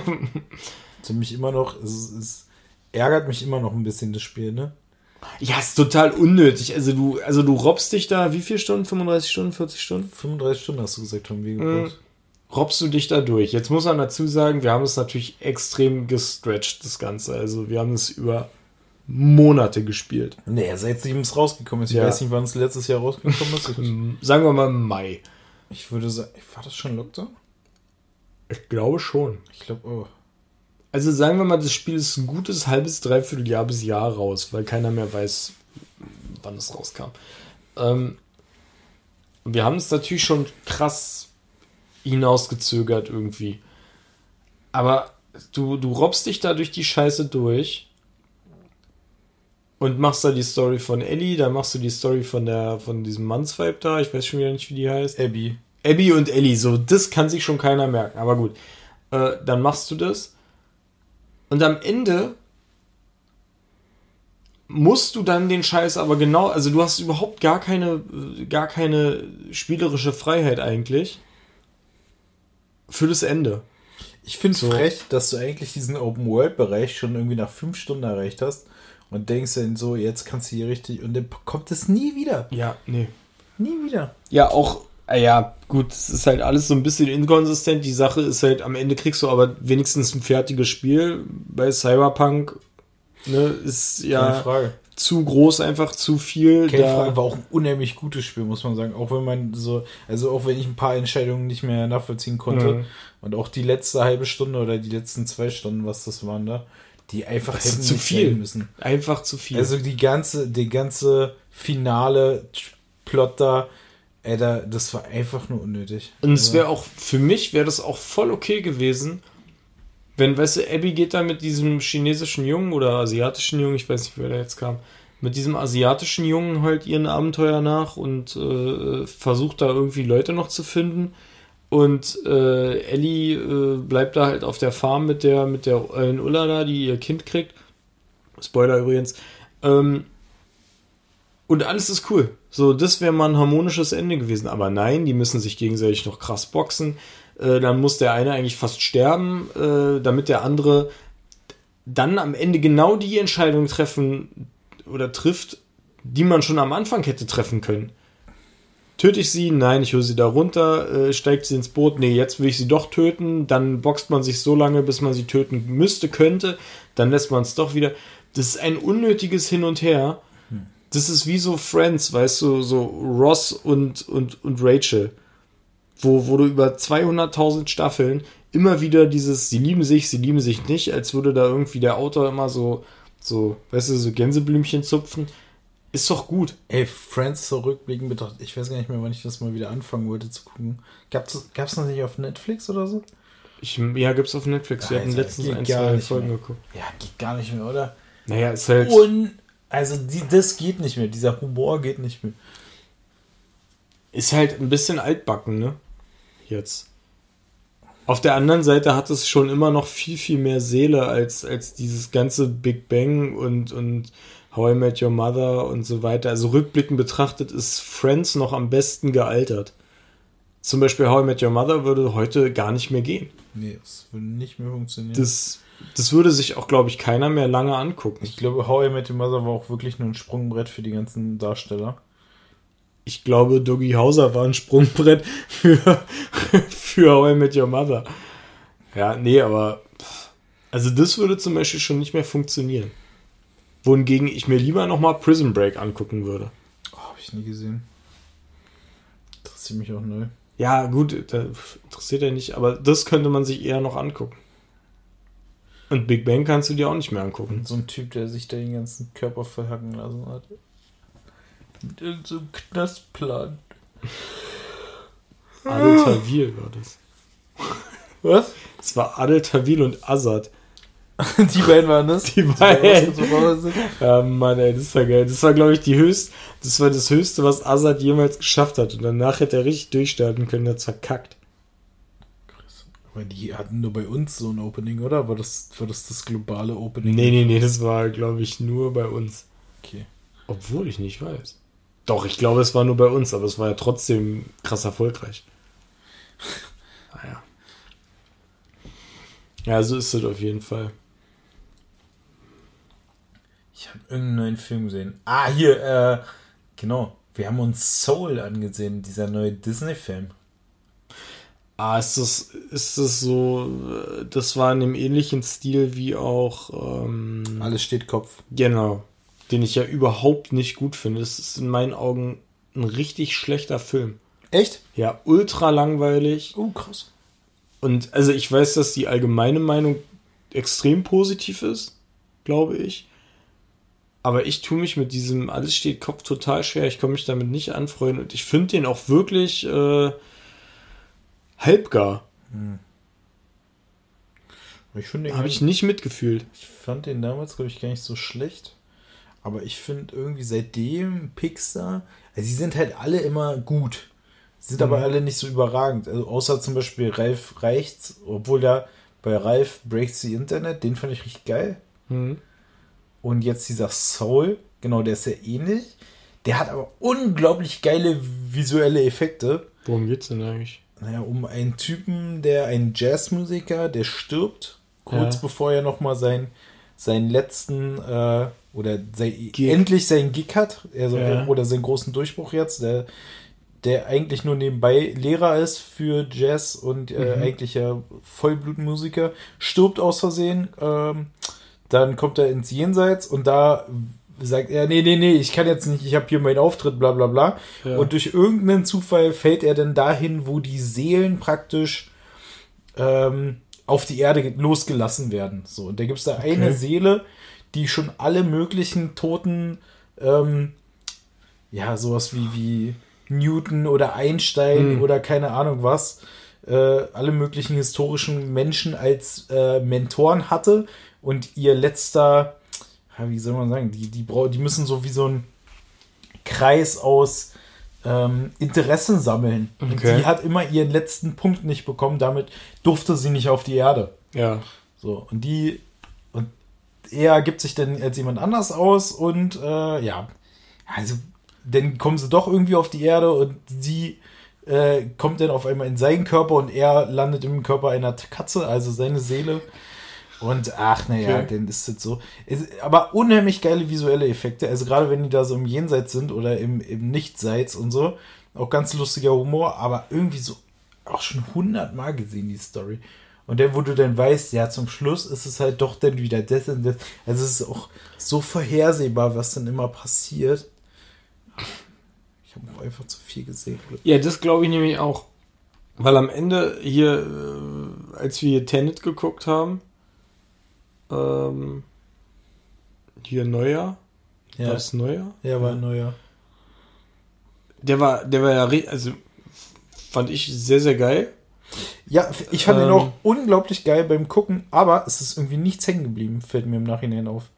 also mich immer noch, es, es ärgert mich immer noch ein bisschen, das Spiel, ne? Ja, ist total unnötig. Also du, also du robbst dich da, wie viele Stunden? 35 Stunden, 40 Stunden? 35 Stunden hast du gesagt, haben wir Mhm. gebraucht. robbst du dich da durch. Jetzt muss man dazu sagen, wir haben es natürlich extrem gestretched, das Ganze. Also wir haben es über Monate gespielt. Nee, seitdem es rausgekommen ist. Ich Ja. weiß nicht, wann es letztes Jahr rausgekommen ist. Sagen wir mal Mai. ich würde sagen, war das schon Lockdown? Ich glaube schon. Ich glaube, oh. Also sagen wir mal, das Spiel ist ein gutes halbes, dreiviertel Jahr bis Jahr raus, weil keiner mehr weiß, wann es rauskam. Ähm, wir haben es natürlich schon krass hinausgezögert irgendwie. Aber du, du robbst dich da durch die Scheiße durch und machst da die Story von Ellie, dann machst du die Story von der von diesem Mannsvibe da, ich weiß schon wieder nicht, wie die heißt. Abby. Abby und Ellie, so, das kann sich schon keiner merken. Aber gut, äh, dann machst du das. Und am Ende musst du dann den Scheiß aber genau, also du hast überhaupt gar keine, äh, gar keine spielerische Freiheit eigentlich. Für das Ende. Ich finde es So. frech, dass du eigentlich diesen Open-World-Bereich schon irgendwie nach fünf Stunden erreicht hast und denkst dann so, jetzt kannst du hier richtig und dann kommt es nie wieder. Ja, nee. Nie wieder. Ja, auch, ja, gut, es ist halt alles so ein bisschen inkonsistent. Die Sache ist halt, am Ende kriegst du aber wenigstens ein fertiges Spiel. Bei Cyberpunk, ne, ist ja Frage. zu groß, einfach zu viel. Keine da- Frage, war auch ein unheimlich gutes Spiel, muss man sagen. Auch wenn man so, also auch wenn ich ein paar Entscheidungen nicht mehr nachvollziehen konnte Mhm. und auch die letzte halbe Stunde oder die letzten zwei Stunden, was das waren da, die einfach Das hätten zu viel. müssen. Einfach zu viel. Also die ganze, die ganze finale Plot da, ey, da, das war einfach nur unnötig. Und es Also, wäre auch, für mich wäre das auch voll okay gewesen, wenn, weißt du, Abby geht da mit diesem chinesischen Jungen oder asiatischen Jungen, ich weiß nicht, wer da jetzt kam, mit diesem asiatischen Jungen halt ihren Abenteuer nach und äh, versucht da irgendwie Leute noch zu finden. Und äh, Ellie äh, bleibt da halt auf der Farm mit der, mit der Ulla da, die ihr Kind kriegt. Spoiler übrigens. Ähm, und alles ist cool. So, das wäre mal ein harmonisches Ende gewesen. Aber nein, die müssen sich gegenseitig noch krass boxen. Äh, dann muss der eine eigentlich fast sterben, äh, damit der andere dann am Ende genau die Entscheidung treffen oder trifft, die man schon am Anfang hätte treffen können. Töte ich sie? Nein, ich hole sie da runter. Äh, steigt sie ins Boot? Nee, jetzt will ich sie doch töten. Dann boxt man sich so lange, bis man sie töten müsste, könnte. Dann lässt man es doch wieder. Das ist ein unnötiges Hin und Her. Das ist wie so Friends, weißt du, so Ross und, und, und Rachel. Wo, wo du über 200.000 Staffeln immer wieder dieses, sie lieben sich, sie lieben sich nicht, als würde da irgendwie der Autor immer so, so, weißt du, so Gänseblümchen zupfen. Ist doch gut. Ey, Friends so rückblickend betrachtet, ich weiß gar nicht mehr, wann ich das mal wieder anfangen wollte zu gucken. Gab's, gab's noch nicht auf Netflix oder so? Ich, ja, gibt's auf Netflix. Wir hatten Alter, letztens ein, zwei Folgen mehr. geguckt. Ja, geht gar nicht mehr, oder? Naja, ist halt. Und, also, die, das geht nicht mehr. Dieser Humor geht nicht mehr. Ist halt ein bisschen altbacken, ne? Jetzt. Auf der anderen Seite hat es schon immer noch viel, viel mehr Seele als, als dieses ganze Big Bang und, und How I Met Your Mother und so weiter. Also rückblickend betrachtet ist Friends noch am besten gealtert. Zum Beispiel How I Met Your Mother würde heute gar nicht mehr gehen. Nee, das würde nicht mehr funktionieren. Das, das würde sich auch, glaube ich, keiner mehr lange angucken. ich glaube, How I Met Your Mother war auch wirklich nur ein Sprungbrett für die ganzen Darsteller. Ich glaube, Doggy Hauser war ein Sprungbrett für, für How I Met Your Mother. Ja, nee, aber also das würde zum Beispiel schon nicht mehr funktionieren. Wohingegen ich mir lieber nochmal Prison Break angucken würde. Oh, habe ich nie gesehen. Interessiert mich auch neu. Ja, gut, da interessiert er nicht, aber das könnte man sich eher noch angucken. Und Big Bang kannst du dir auch nicht mehr angucken. So ein Typ, der sich da den ganzen Körper verhacken lassen hat. Mit irgendeinem Knastplan. Adel Tawil war das. Was? Es war Adel Tawil und Azad. Die beiden waren das? Die beiden. Ja, Mann, ey, das war geil. Das war, glaube ich, die höchst, das war das Höchste, was Azad jemals geschafft hat. Und danach hätte er richtig durchstarten können, hat's verkackt. Aber die hatten nur bei uns so ein Opening, oder? War das war das, das globale Opening? Nee, nee, nee, das war, glaube ich, nur bei uns. Okay. Obwohl ich nicht weiß. Doch, ich glaube, es war nur bei uns, aber es war ja trotzdem krass erfolgreich. Naja. Ja, so ist es auf jeden Fall. Ich habe irgendeinen neuen Film gesehen. Ah, hier, äh, genau. Wir haben uns Soul angesehen, dieser neue Disney-Film. Ah, ist das, ist das so, das war in einem ähnlichen Stil wie auch, ähm, Alles steht Kopf. Genau. Den ich ja überhaupt nicht gut finde. Das ist in meinen Augen ein richtig schlechter Film. Echt? Ja, ultra langweilig. Oh, krass. Und also ich weiß, dass die allgemeine Meinung extrem positiv ist, glaube ich. Aber ich tue mich mit diesem Alles steht Kopf total schwer. Ich komme mich damit nicht anfreunden. Und ich finde den auch wirklich äh, halbgar. Ich, finde den Habe ich nicht mitgefühlt. Ich fand den damals, glaube ich, gar nicht so schlecht. Aber ich finde irgendwie seitdem Pixar, also sie sind halt alle immer gut. Sind aber alle nicht so überragend. Also außer zum Beispiel Ralf Reichts, obwohl da bei Ralf Breaks the Internet, den fand ich richtig geil. Mhm. Und jetzt dieser Soul, genau, der ist sehr ähnlich. Der hat aber unglaublich geile visuelle Effekte. Worum geht's denn eigentlich? Naja, um einen Typen, der ein Jazzmusiker, der stirbt, kurz Ja. bevor er nochmal sein, seinen letzten äh, oder sein, endlich seinen Gig hat, also, Ja. oder seinen großen Durchbruch jetzt, der, der eigentlich nur nebenbei Lehrer ist für Jazz und äh, Mhm. eigentlich ja Vollblutmusiker, stirbt aus Versehen, ähm, dann kommt er ins Jenseits und da sagt er, nee, nee, nee, ich kann jetzt nicht, ich habe hier meinen Auftritt, bla bla bla. Ja. Und durch irgendeinen Zufall fällt er dann dahin, wo die Seelen praktisch ähm, auf die Erde losgelassen werden. So, und da gibt es da eine Okay. Seele, die schon alle möglichen toten, ähm, ja, sowas wie, wie Newton oder Einstein Hm. oder keine Ahnung was, äh, alle möglichen historischen Menschen als äh, Mentoren hatte und ihr letzter, ja, wie soll man sagen, die, die, die müssen so wie so ein Kreis aus ähm, Interessen sammeln. Und Okay. die hat immer ihren letzten Punkt nicht bekommen, damit durfte sie nicht auf die Erde. Ja. So, und die, und er gibt sich dann als jemand anders aus und äh, ja, also dann kommen sie doch irgendwie auf die Erde und sie äh, kommt dann auf einmal in seinen Körper und er landet im Körper einer Katze, also seine Seele. Und ach, naja, Okay. dann ist das so. Ist, aber unheimlich geile visuelle Effekte. Also gerade wenn die da so im Jenseits sind oder im, im Nichtseits und so. Auch ganz lustiger Humor, aber irgendwie so auch schon hundertmal gesehen, die Story. Und dann, wo du dann weißt, ja, zum Schluss ist es halt doch dann wieder das und das. Also es ist auch so vorhersehbar, was dann immer passiert. Ich habe auch einfach zu viel gesehen. Ja, das glaube ich nämlich auch. Weil am Ende hier, äh, als wir hier Tenet geguckt haben, ähm, hier war Ja, das Neujahr? ja war neuer. Der war, der war ja, also fand ich sehr, sehr geil. Ja, ich fand ihn Ähm. auch unglaublich geil beim Gucken, aber es ist irgendwie nichts hängen geblieben, fällt mir im Nachhinein auf.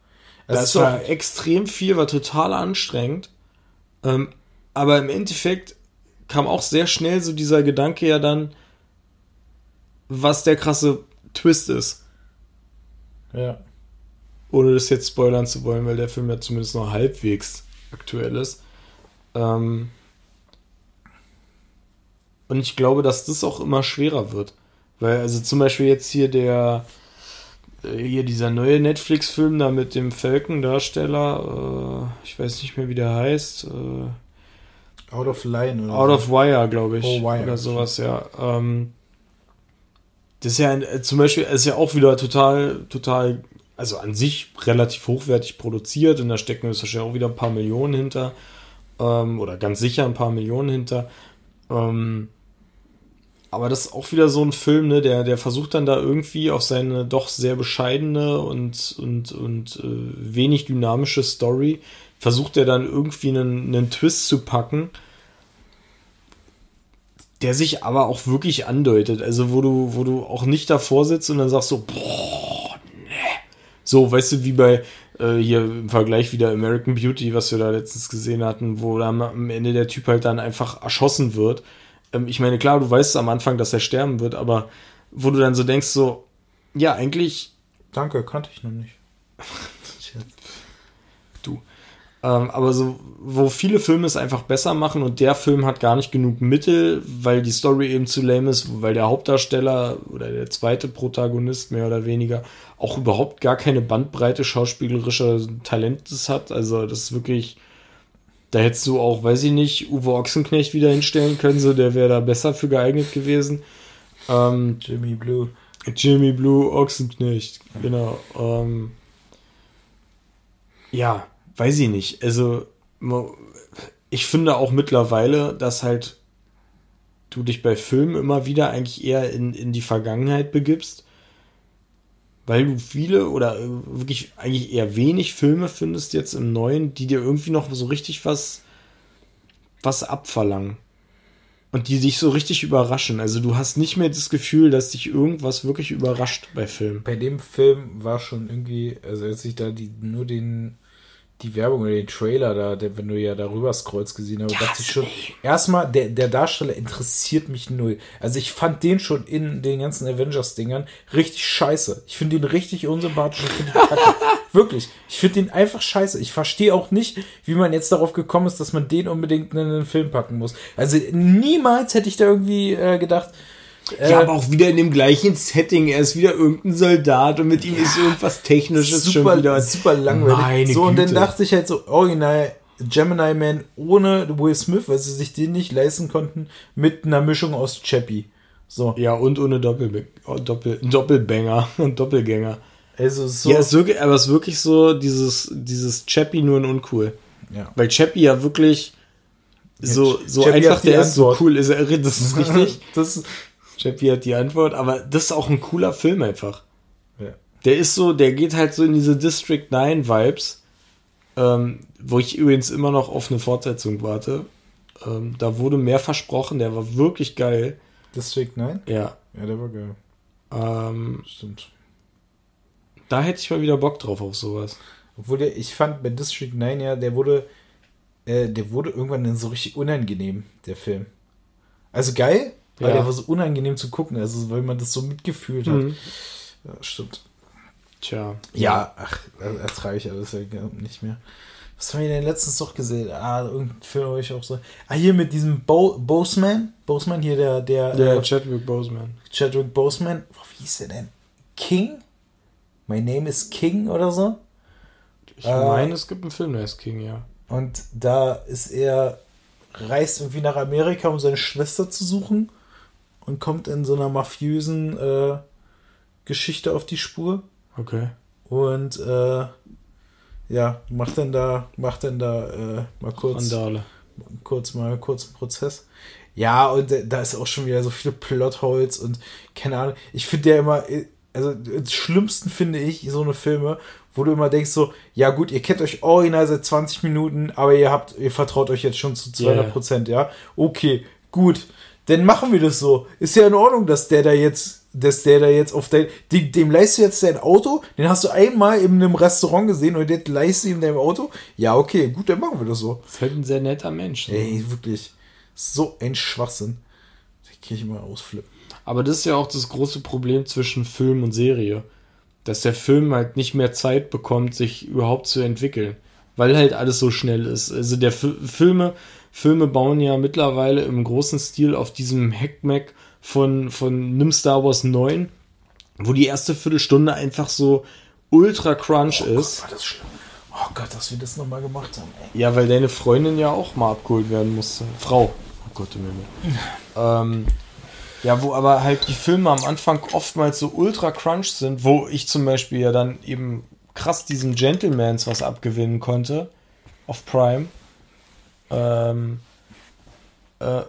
Also es Das auch- war extrem viel, war total anstrengend. Ähm, aber im Endeffekt kam auch sehr schnell so dieser Gedanke ja dann, was der krasse Twist ist. Ja. Ohne das jetzt spoilern zu wollen, weil der Film ja zumindest noch halbwegs aktuell ist. Ähm, und ich glaube, dass das auch immer schwerer wird. Weil, also zum Beispiel jetzt hier der, äh, hier dieser neue Netflix-Film da mit dem Falcon-Darsteller, äh, ich weiß nicht mehr, wie der heißt, äh, Out of Line oder Out of Wire, glaube ich. Oh, Wire. Oder sowas, ja. Ähm, das ist ja ein, äh, zum Beispiel, ist ja auch wieder total, total, also an sich relativ hochwertig produziert und da stecken wahrscheinlich auch wieder ein paar Millionen hinter. Ähm, oder ganz sicher ein paar Millionen hinter. Ähm, aber das ist auch wieder so ein Film, ne, der, der versucht dann da irgendwie auf seine doch sehr bescheidene und, und, und äh, wenig dynamische Story, versucht er dann irgendwie einen, einen Twist zu packen, der sich aber auch wirklich andeutet. Also wo du, wo du auch nicht davor sitzt und dann sagst so, boah, ne. So, weißt du, wie bei äh, hier im Vergleich wieder American Beauty, was wir da letztens gesehen hatten, wo dann am Ende der Typ halt dann einfach erschossen wird. Ähm, ich meine, klar, du weißt am Anfang, dass er sterben wird, aber wo du dann so denkst, so, ja, eigentlich Danke, kannte ich noch nicht. du. Ähm, aber so, wo viele Filme es einfach besser machen und der Film hat gar nicht genug Mittel, weil die Story eben zu lame ist, weil der Hauptdarsteller oder der zweite Protagonist mehr oder weniger auch überhaupt gar keine Bandbreite schauspielerischer Talentes hat. Also das ist wirklich, da hättest du auch, weiß ich nicht, Uwe Ochsenknecht wieder hinstellen können, so der wäre da besser für geeignet gewesen. Ähm, Jimmy Blue. Jimmy Blue Ochsenknecht, genau. Ähm, ja, weiß ich nicht. Also, ich finde auch mittlerweile, dass halt du dich bei Filmen immer wieder eigentlich eher in, in die Vergangenheit begibst, weil du viele oder äh, wirklich eigentlich eher wenig Filme findest jetzt im Neuen, die dir irgendwie noch so richtig was, was abverlangen. Und die dich so richtig überraschen. Also du hast nicht mehr das Gefühl, dass dich irgendwas wirklich überrascht bei Filmen. Bei dem Film war schon irgendwie, also als ich da die, nur den, die Werbung oder den Trailer da, der, wenn du ja darüber scrollst gesehen habe, dachte ich schon, erstmal, der, der Darsteller interessiert mich null. Also ich fand den schon in den ganzen Avengers-Dingern richtig scheiße. Ich finde den richtig unsympathisch und finde den kacke. Wirklich. Ich finde den einfach scheiße. Ich verstehe auch nicht, wie man jetzt darauf gekommen ist, dass man den unbedingt in einen Film packen muss. Also niemals hätte ich da irgendwie äh, gedacht, Ja, aber auch wieder in dem gleichen Setting. Er ist wieder irgendein Soldat und mit ihm ist irgendwas Technisches super, schon wieder. super langweilig. Meine so, und dann Güte. dachte ich halt so, original Gemini Man ohne Will Smith, weil sie sich den nicht leisten konnten, mit einer Mischung aus Chappie. So, Ja, und ohne Doppel, oh, Doppel, Doppelbanger und also so. Ja, es ist wirklich, aber es ist wirklich so dieses, dieses Chappie nur in uncool. ja. Weil Chappie ja wirklich so, so Chappie einfach der ist, so Antwort. cool ist er, das ist richtig. Das, Chappie hat die Antwort, aber das ist auch ein cooler Film einfach. Ja. Der ist so, der geht halt so in diese District 9 Vibes, ähm, wo ich übrigens immer noch auf eine Fortsetzung warte. Ähm, da wurde mehr versprochen, der war wirklich geil. District 9? Ja. Ja, der war geil. Ähm, Stimmt. da hätte ich mal wieder Bock drauf auf sowas. Obwohl der, ich fand bei District 9 ja, der wurde, äh, der wurde irgendwann dann so richtig unangenehm, der Film. Also geil, aber Ja. der war so unangenehm zu gucken, also weil man das so mitgefühlt hat. Mhm. Ja, stimmt. Tja. Ja, ach, er- ertrage ich alles ja nicht mehr. Was haben wir denn letztens doch gesehen? Ah, irgendein Film habe ich auch so. Ah, hier mit diesem Bo Boseman. Boseman hier, der, der, Der äh, Chadwick Boseman. Chadwick Boseman. Oh, wie hieß der denn? King? My name is King oder so? Ich Äh, meine, es gibt einen Film, der ist King, ja. Und da ist er, reist irgendwie nach Amerika, um seine Schwester zu suchen und kommt in so einer mafiösen äh, Geschichte auf die Spur. Okay. Und äh, ja, macht dann da, macht dann da äh, mal kurz, Randale. kurz mal kurz einen Prozess. Ja, und da ist auch schon wieder so viel Plotholz und keine Ahnung. Ich finde ja immer, äh, also das Schlimmsten finde ich so eine Filme, wo du immer denkst so, ja gut, ihr kennt euch original seit 20 Minuten, aber ihr habt, ihr vertraut euch jetzt schon zu 200 Prozent, ja? Okay, gut, dann machen wir das so. Ist ja in Ordnung, dass der da jetzt, dass der da jetzt auf dein, dem, dem leihst du jetzt dein Auto, den hast du einmal in einem Restaurant gesehen und jetzt leihst du ihm dein Auto. Ja, okay, gut, dann machen wir das so. Ist halt ein sehr netter Mensch. so. Ey, wirklich, so ein Schwachsinn. Da krieg ich immer ausflippen. Aber das ist ja auch das große Problem zwischen Film und Serie. Dass der Film halt nicht mehr Zeit bekommt, sich überhaupt zu entwickeln. Weil halt alles so schnell ist. Also der Fi- Filme, Filme bauen ja mittlerweile im großen Stil auf diesem Hackmack von, von Nimm Star Wars 9, wo die erste Viertelstunde einfach so ultra crunch ist. War das schlimm? Oh Gott, dass wir das nochmal gemacht haben, ey. Ja, weil deine Freundin ja auch mal abgeholt werden musste. Frau. Oh Gott, im Himmel. ähm, ja, wo aber halt die Filme am Anfang oftmals so ultra crunch sind, wo ich zum Beispiel ja dann eben krass diesem Gentlemans was abgewinnen konnte auf Prime. Ähm, äh,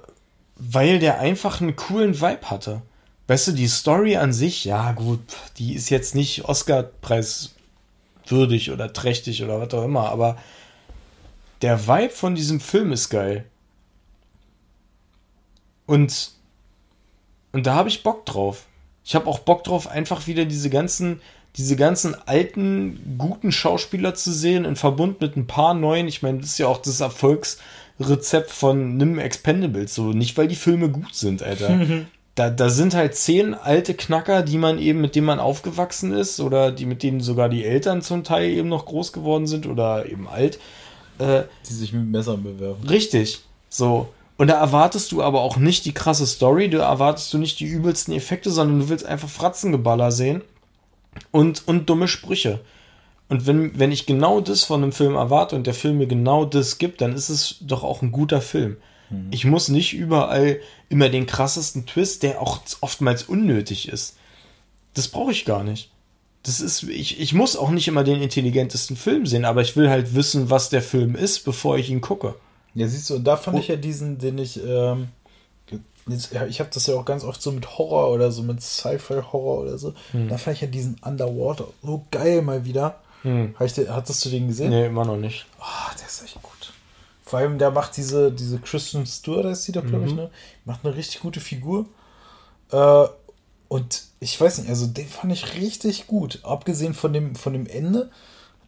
weil der einfach einen coolen Vibe hatte. Weißt du, die Story an sich, ja gut, die ist jetzt nicht Oscar-Preis würdig oder trächtig oder was auch immer, aber der Vibe von diesem Film ist geil. Und, und da habe ich Bock drauf. Ich habe auch Bock drauf, einfach wieder diese ganzen, diese ganzen alten, guten Schauspieler zu sehen, in Verbund mit ein paar neuen. Ich meine, das ist ja auch das Erfolgsrezept von Nimm Expendables. So, nicht weil die Filme gut sind, Alter. da, da sind halt zehn alte Knacker, die man eben, mit denen man aufgewachsen ist, oder die, mit denen sogar die Eltern zum Teil eben noch groß geworden sind oder eben alt. Äh, Die sich mit Messern bewerfen. Richtig. So. Und da erwartest du aber auch nicht die krasse Story, da erwartest du nicht die übelsten Effekte, sondern du willst einfach Fratzengeballer sehen und, und dumme Sprüche. Und wenn, wenn ich genau das von einem Film erwarte und der Film mir genau das gibt, dann ist es doch auch ein guter Film. Ich muss nicht überall immer den krassesten Twist, der auch oftmals unnötig ist. Das brauche ich gar nicht. Das ist, ich, ich muss auch nicht immer den intelligentesten Film sehen, aber ich will halt wissen, was der Film ist, bevor ich ihn gucke. Ja, siehst du, und da fand ich ja diesen, den ich, ähm, jetzt, ja, ich habe das ja auch ganz oft so mit Horror oder so, mit Sci-Fi-Horror oder so. Da fand ich ja diesen Underwater so geil mal wieder. Hm. Hab den, hattest du den gesehen? Nee, immer noch nicht. Ah, der ist echt gut. Vor allem, der macht diese, diese Kristen Stewart, ist die da, glaube ich, ne? Macht eine richtig gute Figur. Äh, und ich weiß nicht, also den fand ich richtig gut. Abgesehen von dem, von dem Ende.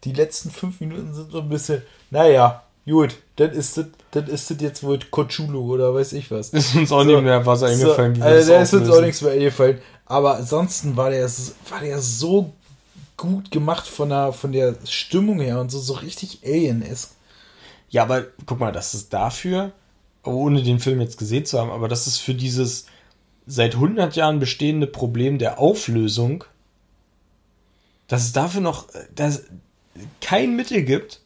Die letzten fünf Minuten sind so ein bisschen, naja, gut, dann ist das, dann ist das jetzt wohl Kochulu oder weiß ich was. Ist uns auch So, nicht mehr was eingefallen, so, also da ist uns auch nichts mehr eingefallen. Aber ansonsten war der, war der so gut gemacht von der, von der Stimmung her und so, so richtig Alien-esque. Ja, aber guck mal, das ist dafür, ohne den Film jetzt gesehen zu haben, aber das ist für dieses seit 100 Jahren bestehende Problem der Auflösung, dass es dafür noch äh, dass kein Mittel gibt.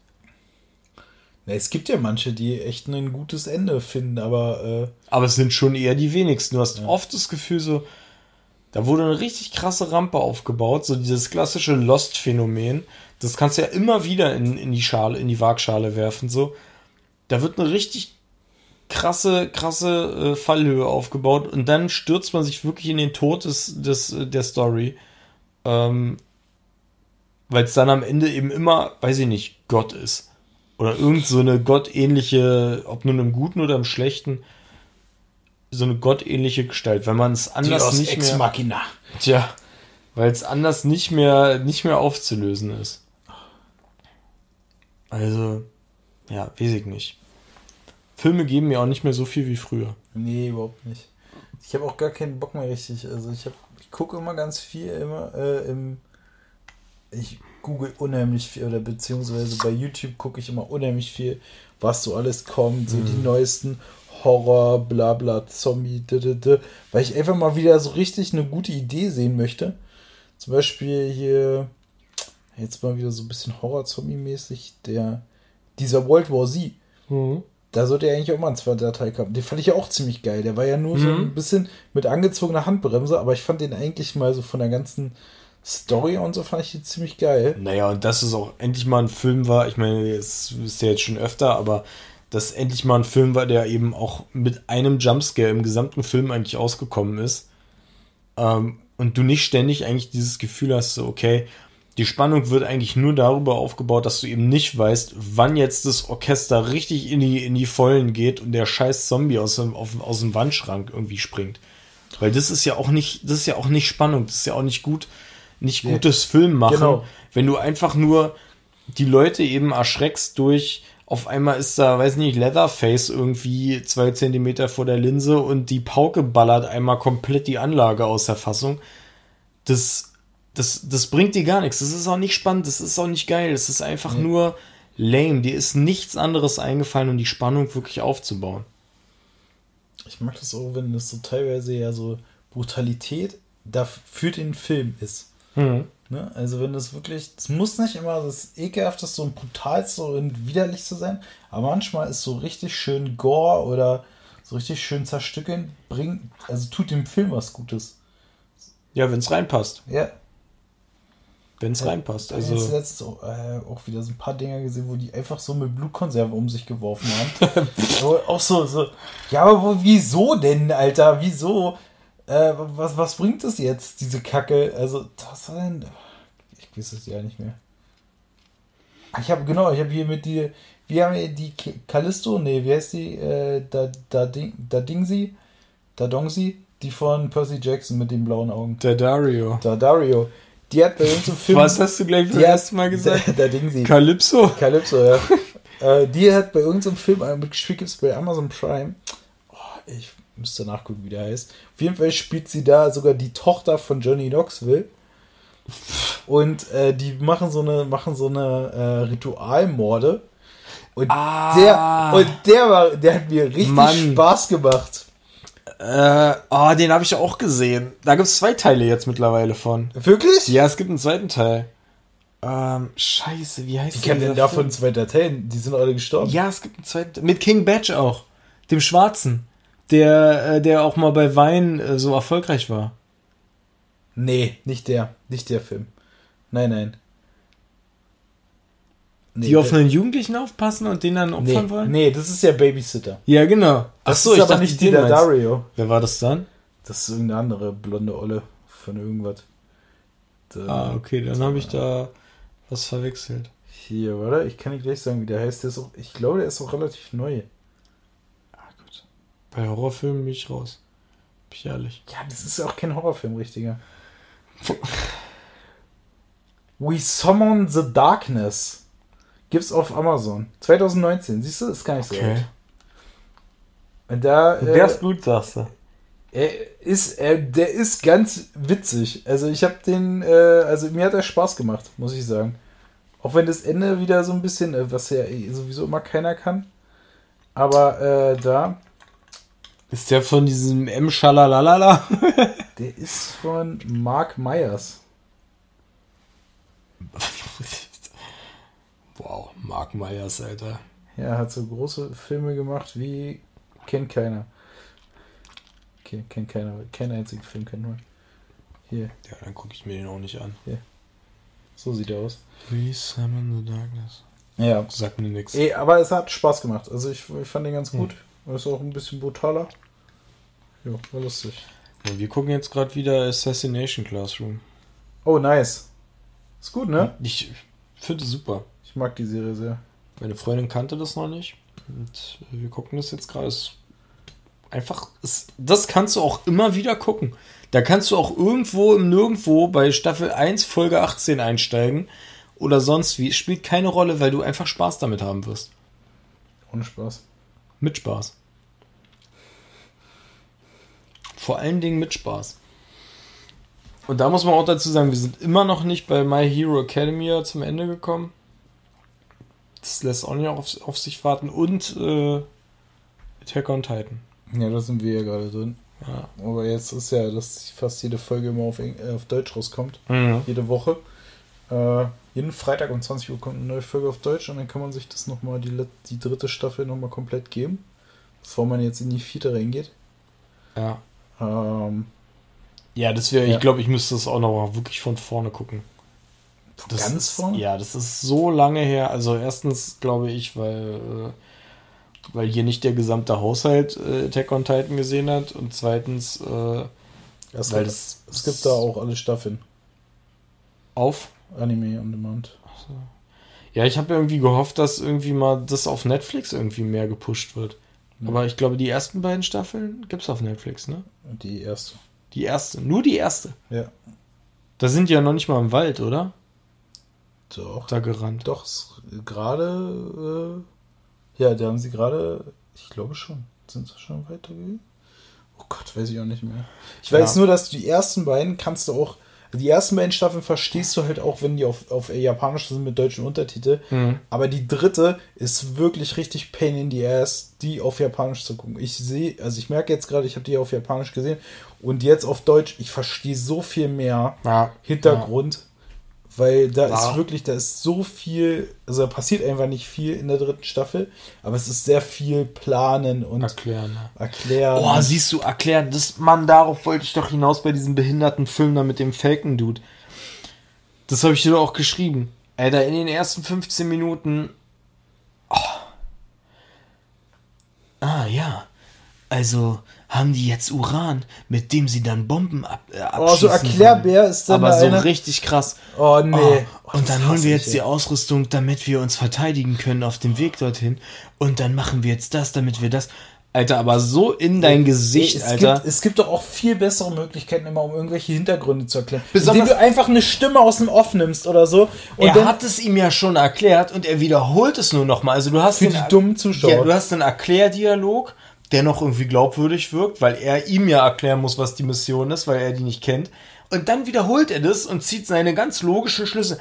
Na, es gibt ja manche, die echt ein gutes Ende finden, aber äh, Aber es sind schon eher die wenigsten. Du hast oft das Gefühl so, da wurde eine richtig krasse Rampe aufgebaut, so dieses klassische Lost-Phänomen. Das kannst du ja immer wieder in, in die Schale, in die Waagschale werfen, so. Da wird eine richtig krasse, krasse äh, Fallhöhe aufgebaut und dann stürzt man sich wirklich in den Tod des, des, äh, der Story. Ähm, Weil es dann am Ende eben immer, weiß ich nicht, Gott ist. Oder irgend so eine gottähnliche, ob nun im Guten oder im Schlechten, so eine gottähnliche Gestalt. Wenn man es anders Deus nicht Ex mehr. Machina. Tja, weil es anders nicht mehr, nicht mehr aufzulösen ist. Also, ja, weiß ich nicht. Filme geben mir auch nicht mehr so viel wie früher. Nee, überhaupt nicht. Ich habe auch gar keinen Bock mehr richtig. Also ich, hab- ich gucke immer ganz viel immer äh, im. Ich google unheimlich viel oder beziehungsweise bei YouTube gucke ich immer unheimlich viel, was so alles kommt, so die neuesten Horror, bla bla, Zombie, d -d -d, weil ich einfach mal wieder so richtig eine gute Idee sehen möchte. Zum Beispiel hier, jetzt mal wieder so ein bisschen Horror-Zombie-mäßig, der, dieser World War Z. Da sollte ja eigentlich auch mal ein zweiter Teil kommen. Den fand ich ja auch ziemlich geil. Der war ja nur so Mhm. ein bisschen mit angezogener Handbremse, aber ich fand den eigentlich mal so von der ganzen Story und so fand ich den ziemlich geil. Naja, und dass es auch endlich mal ein Film war, ich meine, es ist ja jetzt schon öfter, aber dass endlich mal ein Film war, der eben auch mit einem Jumpscare im gesamten Film eigentlich ausgekommen ist. Ähm, und du nicht ständig eigentlich dieses Gefühl hast, so, okay, die Spannung wird eigentlich nur darüber aufgebaut, dass du eben nicht weißt, wann jetzt das Orchester richtig in die, in die Vollen geht und der scheiß Zombie aus dem, auf, aus dem Wandschrank irgendwie springt. Weil das ist ja auch nicht, das ist ja auch nicht Spannung, das ist ja auch nicht gut, nicht Nee. gutes Film machen, Genau. wenn du einfach nur die Leute eben erschreckst durch, auf einmal ist da, weiß nicht, Leatherface irgendwie zwei Zentimeter vor der Linse und die Pauke ballert einmal komplett die Anlage aus der Fassung. Das, das, das bringt dir gar nichts. Das ist auch nicht spannend, das ist auch nicht geil. Das ist einfach nur lame. Dir ist nichts anderes eingefallen, um die Spannung wirklich aufzubauen. Ich mag das auch, wenn das so teilweise ja so Brutalität da für den Film ist. Ne? Also wenn das wirklich, es muss nicht immer das ekelhafteste und brutalste und widerlichste sein, aber manchmal ist so richtig schön Gore oder so richtig schön zerstückeln, bringt, also tut dem Film was Gutes. Ja, wenn es reinpasst. Ja, Wenn es reinpasst. Ich habe jetzt Also, letztens auch, äh, auch wieder so ein paar Dinger gesehen, wo die einfach so mit Blutkonserven um sich geworfen haben. auch so, so, ja, aber wo, wieso denn, Alter? Wieso? Äh, was, was bringt das jetzt, diese Kacke? Also, das war denn. Ich weiß es ja nicht mehr. Ich habe, genau, ich habe hier mit die. Wie haben wir die Callisto? Nee, wie heißt die? Äh, da, da, Ding, da Dingsi? Da Dongsi? Die von Percy Jackson mit den blauen Augen. der Dario. Da Dario. Die hat bei uns im Film. Was hast du gleich beim hat- ersten Mal gesagt? Da, da Ding sie. Calypso? Calypso, ja. äh, die hat bei irgendeinem Film äh, mitgespielt, gibt es bei Amazon Prime. Oh, ich müsste nachgucken, wie der heißt. Auf jeden Fall spielt sie da sogar die Tochter von Johnny Knoxville. Und äh, die machen so eine, machen so eine äh, Ritualmorde. Und Ah. der, und der war, der hat mir richtig Mann. Spaß gemacht. Äh, oh, den habe ich auch gesehen. Da gibt es zwei Teile jetzt mittlerweile von. Wirklich? Ja, es gibt einen zweiten Teil. Ähm, scheiße, wie heißt Wie kann denn dieser davon Film? zweiter Teil? Die sind alle gestorben. Ja, es gibt einen zweiten. Mit King Badge auch. Dem Schwarzen. Der, äh, der auch mal bei Wein äh, so erfolgreich war. Nee, nicht der. Nicht der Film. Nein, nein. Nee, die auf einen Jugendlichen aufpassen und den dann opfern nee, wollen? nee, das ist ja Babysitter. Ja, genau. Das so, ist ich aber dachte, nicht den der. Dario. Wer war das dann? Das ist irgendeine andere blonde Olle von irgendwas. Da, Ah, okay, dann habe ich da was verwechselt. Hier, warte, ich kann nicht gleich sagen, wie der heißt. Der ist auch, ich glaube, der ist auch relativ neu. Bei Horrorfilmen bin ich raus. Bin ich ehrlich. Ja, das ist auch kein Horrorfilm, richtiger. We Summon the Darkness. Gibt's auf Amazon. 2019. Siehst du, ist gar nicht so alt. Und da. Der äh, ist gut, sagst du. Er ist, er, der ist ganz witzig. Also ich habe den, äh, also mir hat er Spaß gemacht, muss ich sagen. Auch wenn das Ende wieder so ein bisschen, äh, was ja eh sowieso immer keiner kann. Aber äh, da, Ist der von diesem M. Schalalalala? der ist von Mark Myers. wow, Mark Myers, Alter. Ja, hat so große Filme gemacht wie kennt keiner. Okay, kennt keiner. Keinen einzigen Film kennt man. Hier, Ja, dann gucke ich mir den auch nicht an. so sieht er aus. We summon the darkness. Ja. Sagt mir. Eh, aber es hat Spaß gemacht. Also ich, ich fand den ganz gut. Ist auch ein bisschen brutaler. Ja, war lustig. Ja, wir gucken jetzt gerade wieder Assassination Classroom. Oh, nice. Ist gut, ne? Ich finde es super. Ich mag die Serie sehr. Meine Freundin kannte das noch nicht. Und wir gucken das jetzt gerade. Es- Einfach, es, das kannst du auch immer wieder gucken. Da kannst du auch irgendwo im Nirgendwo bei Staffel 1, Folge 18 einsteigen. Oder sonst wie. Spielt keine Rolle, weil du einfach Spaß damit haben wirst. Ohne Spaß. Mit Spaß. Vor allen Dingen mit Spaß. Und da muss man auch dazu sagen, wir sind immer noch nicht bei My Hero Academia zum Ende gekommen. Das lässt auch nicht auf, auf sich warten. Und äh, Attack on Titan. Ja, da sind wir ja gerade drin. Ja. Aber jetzt ist ja, dass fast jede Folge immer auf, Eng äh, auf Deutsch rauskommt. Mhm. Jede Woche. Äh, jeden Freitag um 20 Uhr kommt eine neue Folge auf Deutsch und dann kann man sich das nochmal, die, die dritte Staffel nochmal komplett geben. Bevor man jetzt in die vierte reingeht. Ja. Ähm, Ja, das wäre, Ja. ich glaube, ich müsste das auch noch mal wirklich von vorne gucken. Das ganz ist, vorne? Ja, das ist so lange her. Also erstens glaube ich, weil, äh, weil hier nicht der gesamte Haushalt äh, Attack on Titan gesehen hat und zweitens äh, es, Weil gibt, das- es gibt da auch alle Staffeln. auf. Anime on Demand. Ja, ich habe irgendwie gehofft, dass irgendwie mal das auf Netflix irgendwie mehr gepusht wird. Aber ich glaube, die ersten beiden Staffeln gibt's auf Netflix, ne? Die erste. Die erste, nur die erste. Ja. Da sind die ja noch nicht mal im Wald, oder? Doch. Da gerannt. Doch, es- gerade. Äh, ja, da haben sie gerade. Ich glaube schon. Sind sie schon weitergegangen? Oh Gott, weiß ich auch nicht mehr. Ich weiß Ja. nur, dass die ersten beiden kannst du auch. Die ersten beiden Staffeln verstehst du halt auch, wenn die auf, auf Japanisch sind mit deutschen Untertitel. Mhm. Aber die dritte ist wirklich richtig Pain in the Ass, die auf Japanisch zu gucken. Ich sehe, also ich merke jetzt gerade, ich habe die auf Japanisch gesehen und jetzt auf Deutsch, ich verstehe so viel mehr Ja. Hintergrund, weil da Ja. ist wirklich, da ist so viel, also da passiert einfach nicht viel in der dritten Staffel, aber es ist sehr viel Planen und Erklären. Erklären. Oh, siehst du, erklären, das, Mann, darauf wollte ich doch hinaus bei diesem behinderten Film da mit dem Falcon-Dude. Das habe ich dir doch auch geschrieben. Alter, in den ersten 15 Minuten. Oh. Ah, ja. Also haben die jetzt Uran, mit dem sie dann Bomben ab, äh, oh, so abschießen Erklärbär ist dann Aber da so einer- richtig krass. Oh, nee. Oh, Oh, und dann holen wir ich, jetzt die ey. Ausrüstung, damit wir uns verteidigen können auf dem Weg dorthin. Und dann machen wir jetzt das, damit wir das. Alter, aber so in dein Gesicht, es Alter. Gibt, es gibt doch auch viel bessere Möglichkeiten, immer um irgendwelche Hintergründe zu erklären. Besonders- Indem du einfach eine Stimme aus dem Off nimmst oder so. Und er hat es ihm ja schon erklärt und er wiederholt es nur nochmal. Also du hast Für den die dummen Zuschauer. Ja, du hast einen Erklärdialog, der noch irgendwie glaubwürdig wirkt, weil er ihm ja erklären muss, was die Mission ist, weil er die nicht kennt. Und dann wiederholt er das und zieht seine ganz logischen Schlüsse.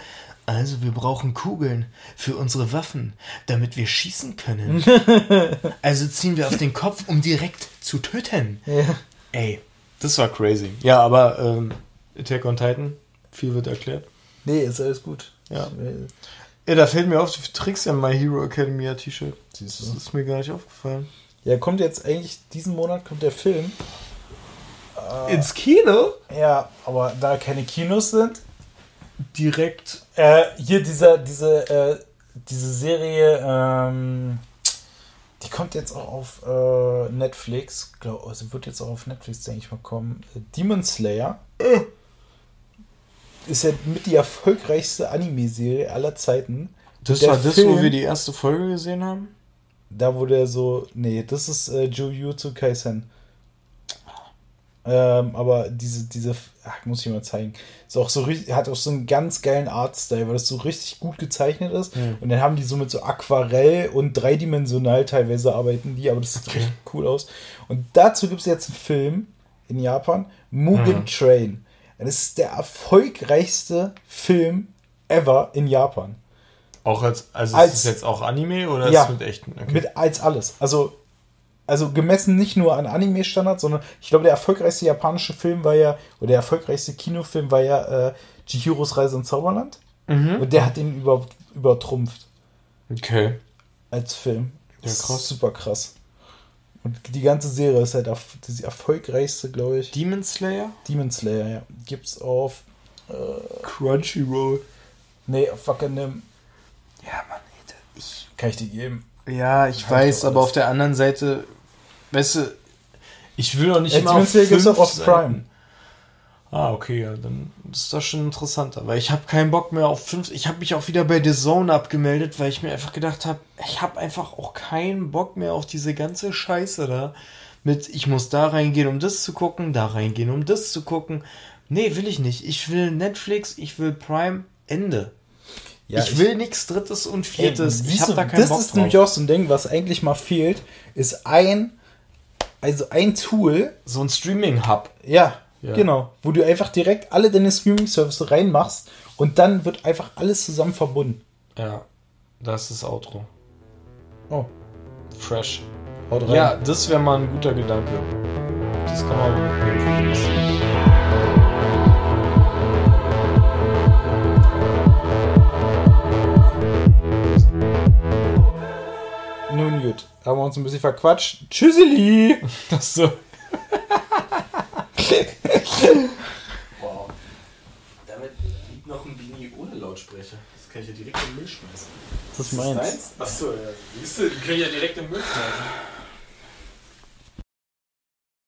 Also wir brauchen Kugeln für unsere Waffen, damit wir schießen können. also ziehen wir auf den Kopf, um direkt zu töten. Ja. Ey, das war crazy. Ja, aber ähm, Attack on Titan, viel wird erklärt. Nee, ist alles gut. Ja. Ich, äh, Ja, da fällt mir auf, du trägst ja My Hero Academia T-Shirt. Das ist mir gar nicht aufgefallen. Ja, kommt jetzt eigentlich, diesen Monat kommt der Film. Ins Kino? Ja, aber da keine Kinos sind, Direkt. äh, hier dieser, diese, äh, diese Serie, ähm, die kommt jetzt auch auf äh, Netflix. Glaub, also wird jetzt auch auf Netflix, denke ich mal, kommen. Äh, Demon Slayer. Ist ja mit die erfolgreichste Anime-Serie aller Zeiten. Das Der war das, Film- wo wir die erste Folge gesehen haben? Da wurde er so. Nee, das ist äh, Jujutsu Kaisen. Ähm, aber diese, diese, ach, muss ich mal zeigen. Ist auch so richtig, hat auch so einen ganz geilen Artstyle, weil das so richtig gut gezeichnet ist. Mhm. Und dann haben die so mit so Aquarell und dreidimensional teilweise arbeiten die, aber das sieht Okay. richtig cool aus. Und dazu gibt es jetzt einen Film in Japan, Mugen Mhm. Train. Das ist der erfolgreichste Film ever in Japan. Auch als, also Als- ist es jetzt auch Anime oder Ja. ist es mit echten? Okay. Mit als alles. Also, also gemessen nicht nur an Anime-Standards, sondern ich glaube, der erfolgreichste japanische Film war ja, oder der erfolgreichste Kinofilm war ja äh, Chihiros Reise ins Zauberland. Mhm. Und der hat ihn über, übertrumpft Okay. als Film. Ja, Das ist krass. Super krass. Und die ganze Serie ist halt die erfolgreichste, glaube ich. Demon Slayer? Demon Slayer, ja. Gibt's auf. Crunchyroll. Nee, auf fucking. Ja, Mann. Ich, Kann ich dir geben. ja, ich ich weiß, doch aber auf der anderen Seite, weißt du, ich will doch nicht Jetzt immer auf gibt's fünf auch auf Seiten. Prime. Ah, okay, ja, dann ist das schon interessanter, weil ich habe keinen Bock mehr auf fünf. Ich habe mich auch wieder bei The Zone abgemeldet, weil ich mir einfach gedacht habe, ich habe einfach auch keinen Bock mehr auf diese ganze Scheiße da. Mit, ich muss da reingehen, um das zu gucken, da reingehen, um das zu gucken. Nee, will ich nicht. Ich will Netflix, ich will Prime, Ende. Ja, ich will nichts Drittes und Ey, Viertes. ich siehst habe da keinen das Bock ist drauf. nämlich auch so ein Ding, was eigentlich mal fehlt, ist ein, also ein Tool, so ein Streaming-Hub. ja, Ja. genau, wo du einfach direkt alle deine Streaming-Services reinmachst und dann wird einfach alles zusammen verbunden. Ja, das ist Outro. Oh, Fresh. haut rein. Ja, das wäre mal ein guter Gedanke. Das kann man mitnehmen. Nun gut, haben wir uns ein bisschen verquatscht. Tschüsseli! Das so. Wow. Damit liegt noch ein Bini ohne Lautsprecher. Das kann ich ja direkt in den Müll schmeißen. Das ist meins. Achso, ja. Siehst du, die können ja direkt in den Müll schmeißen.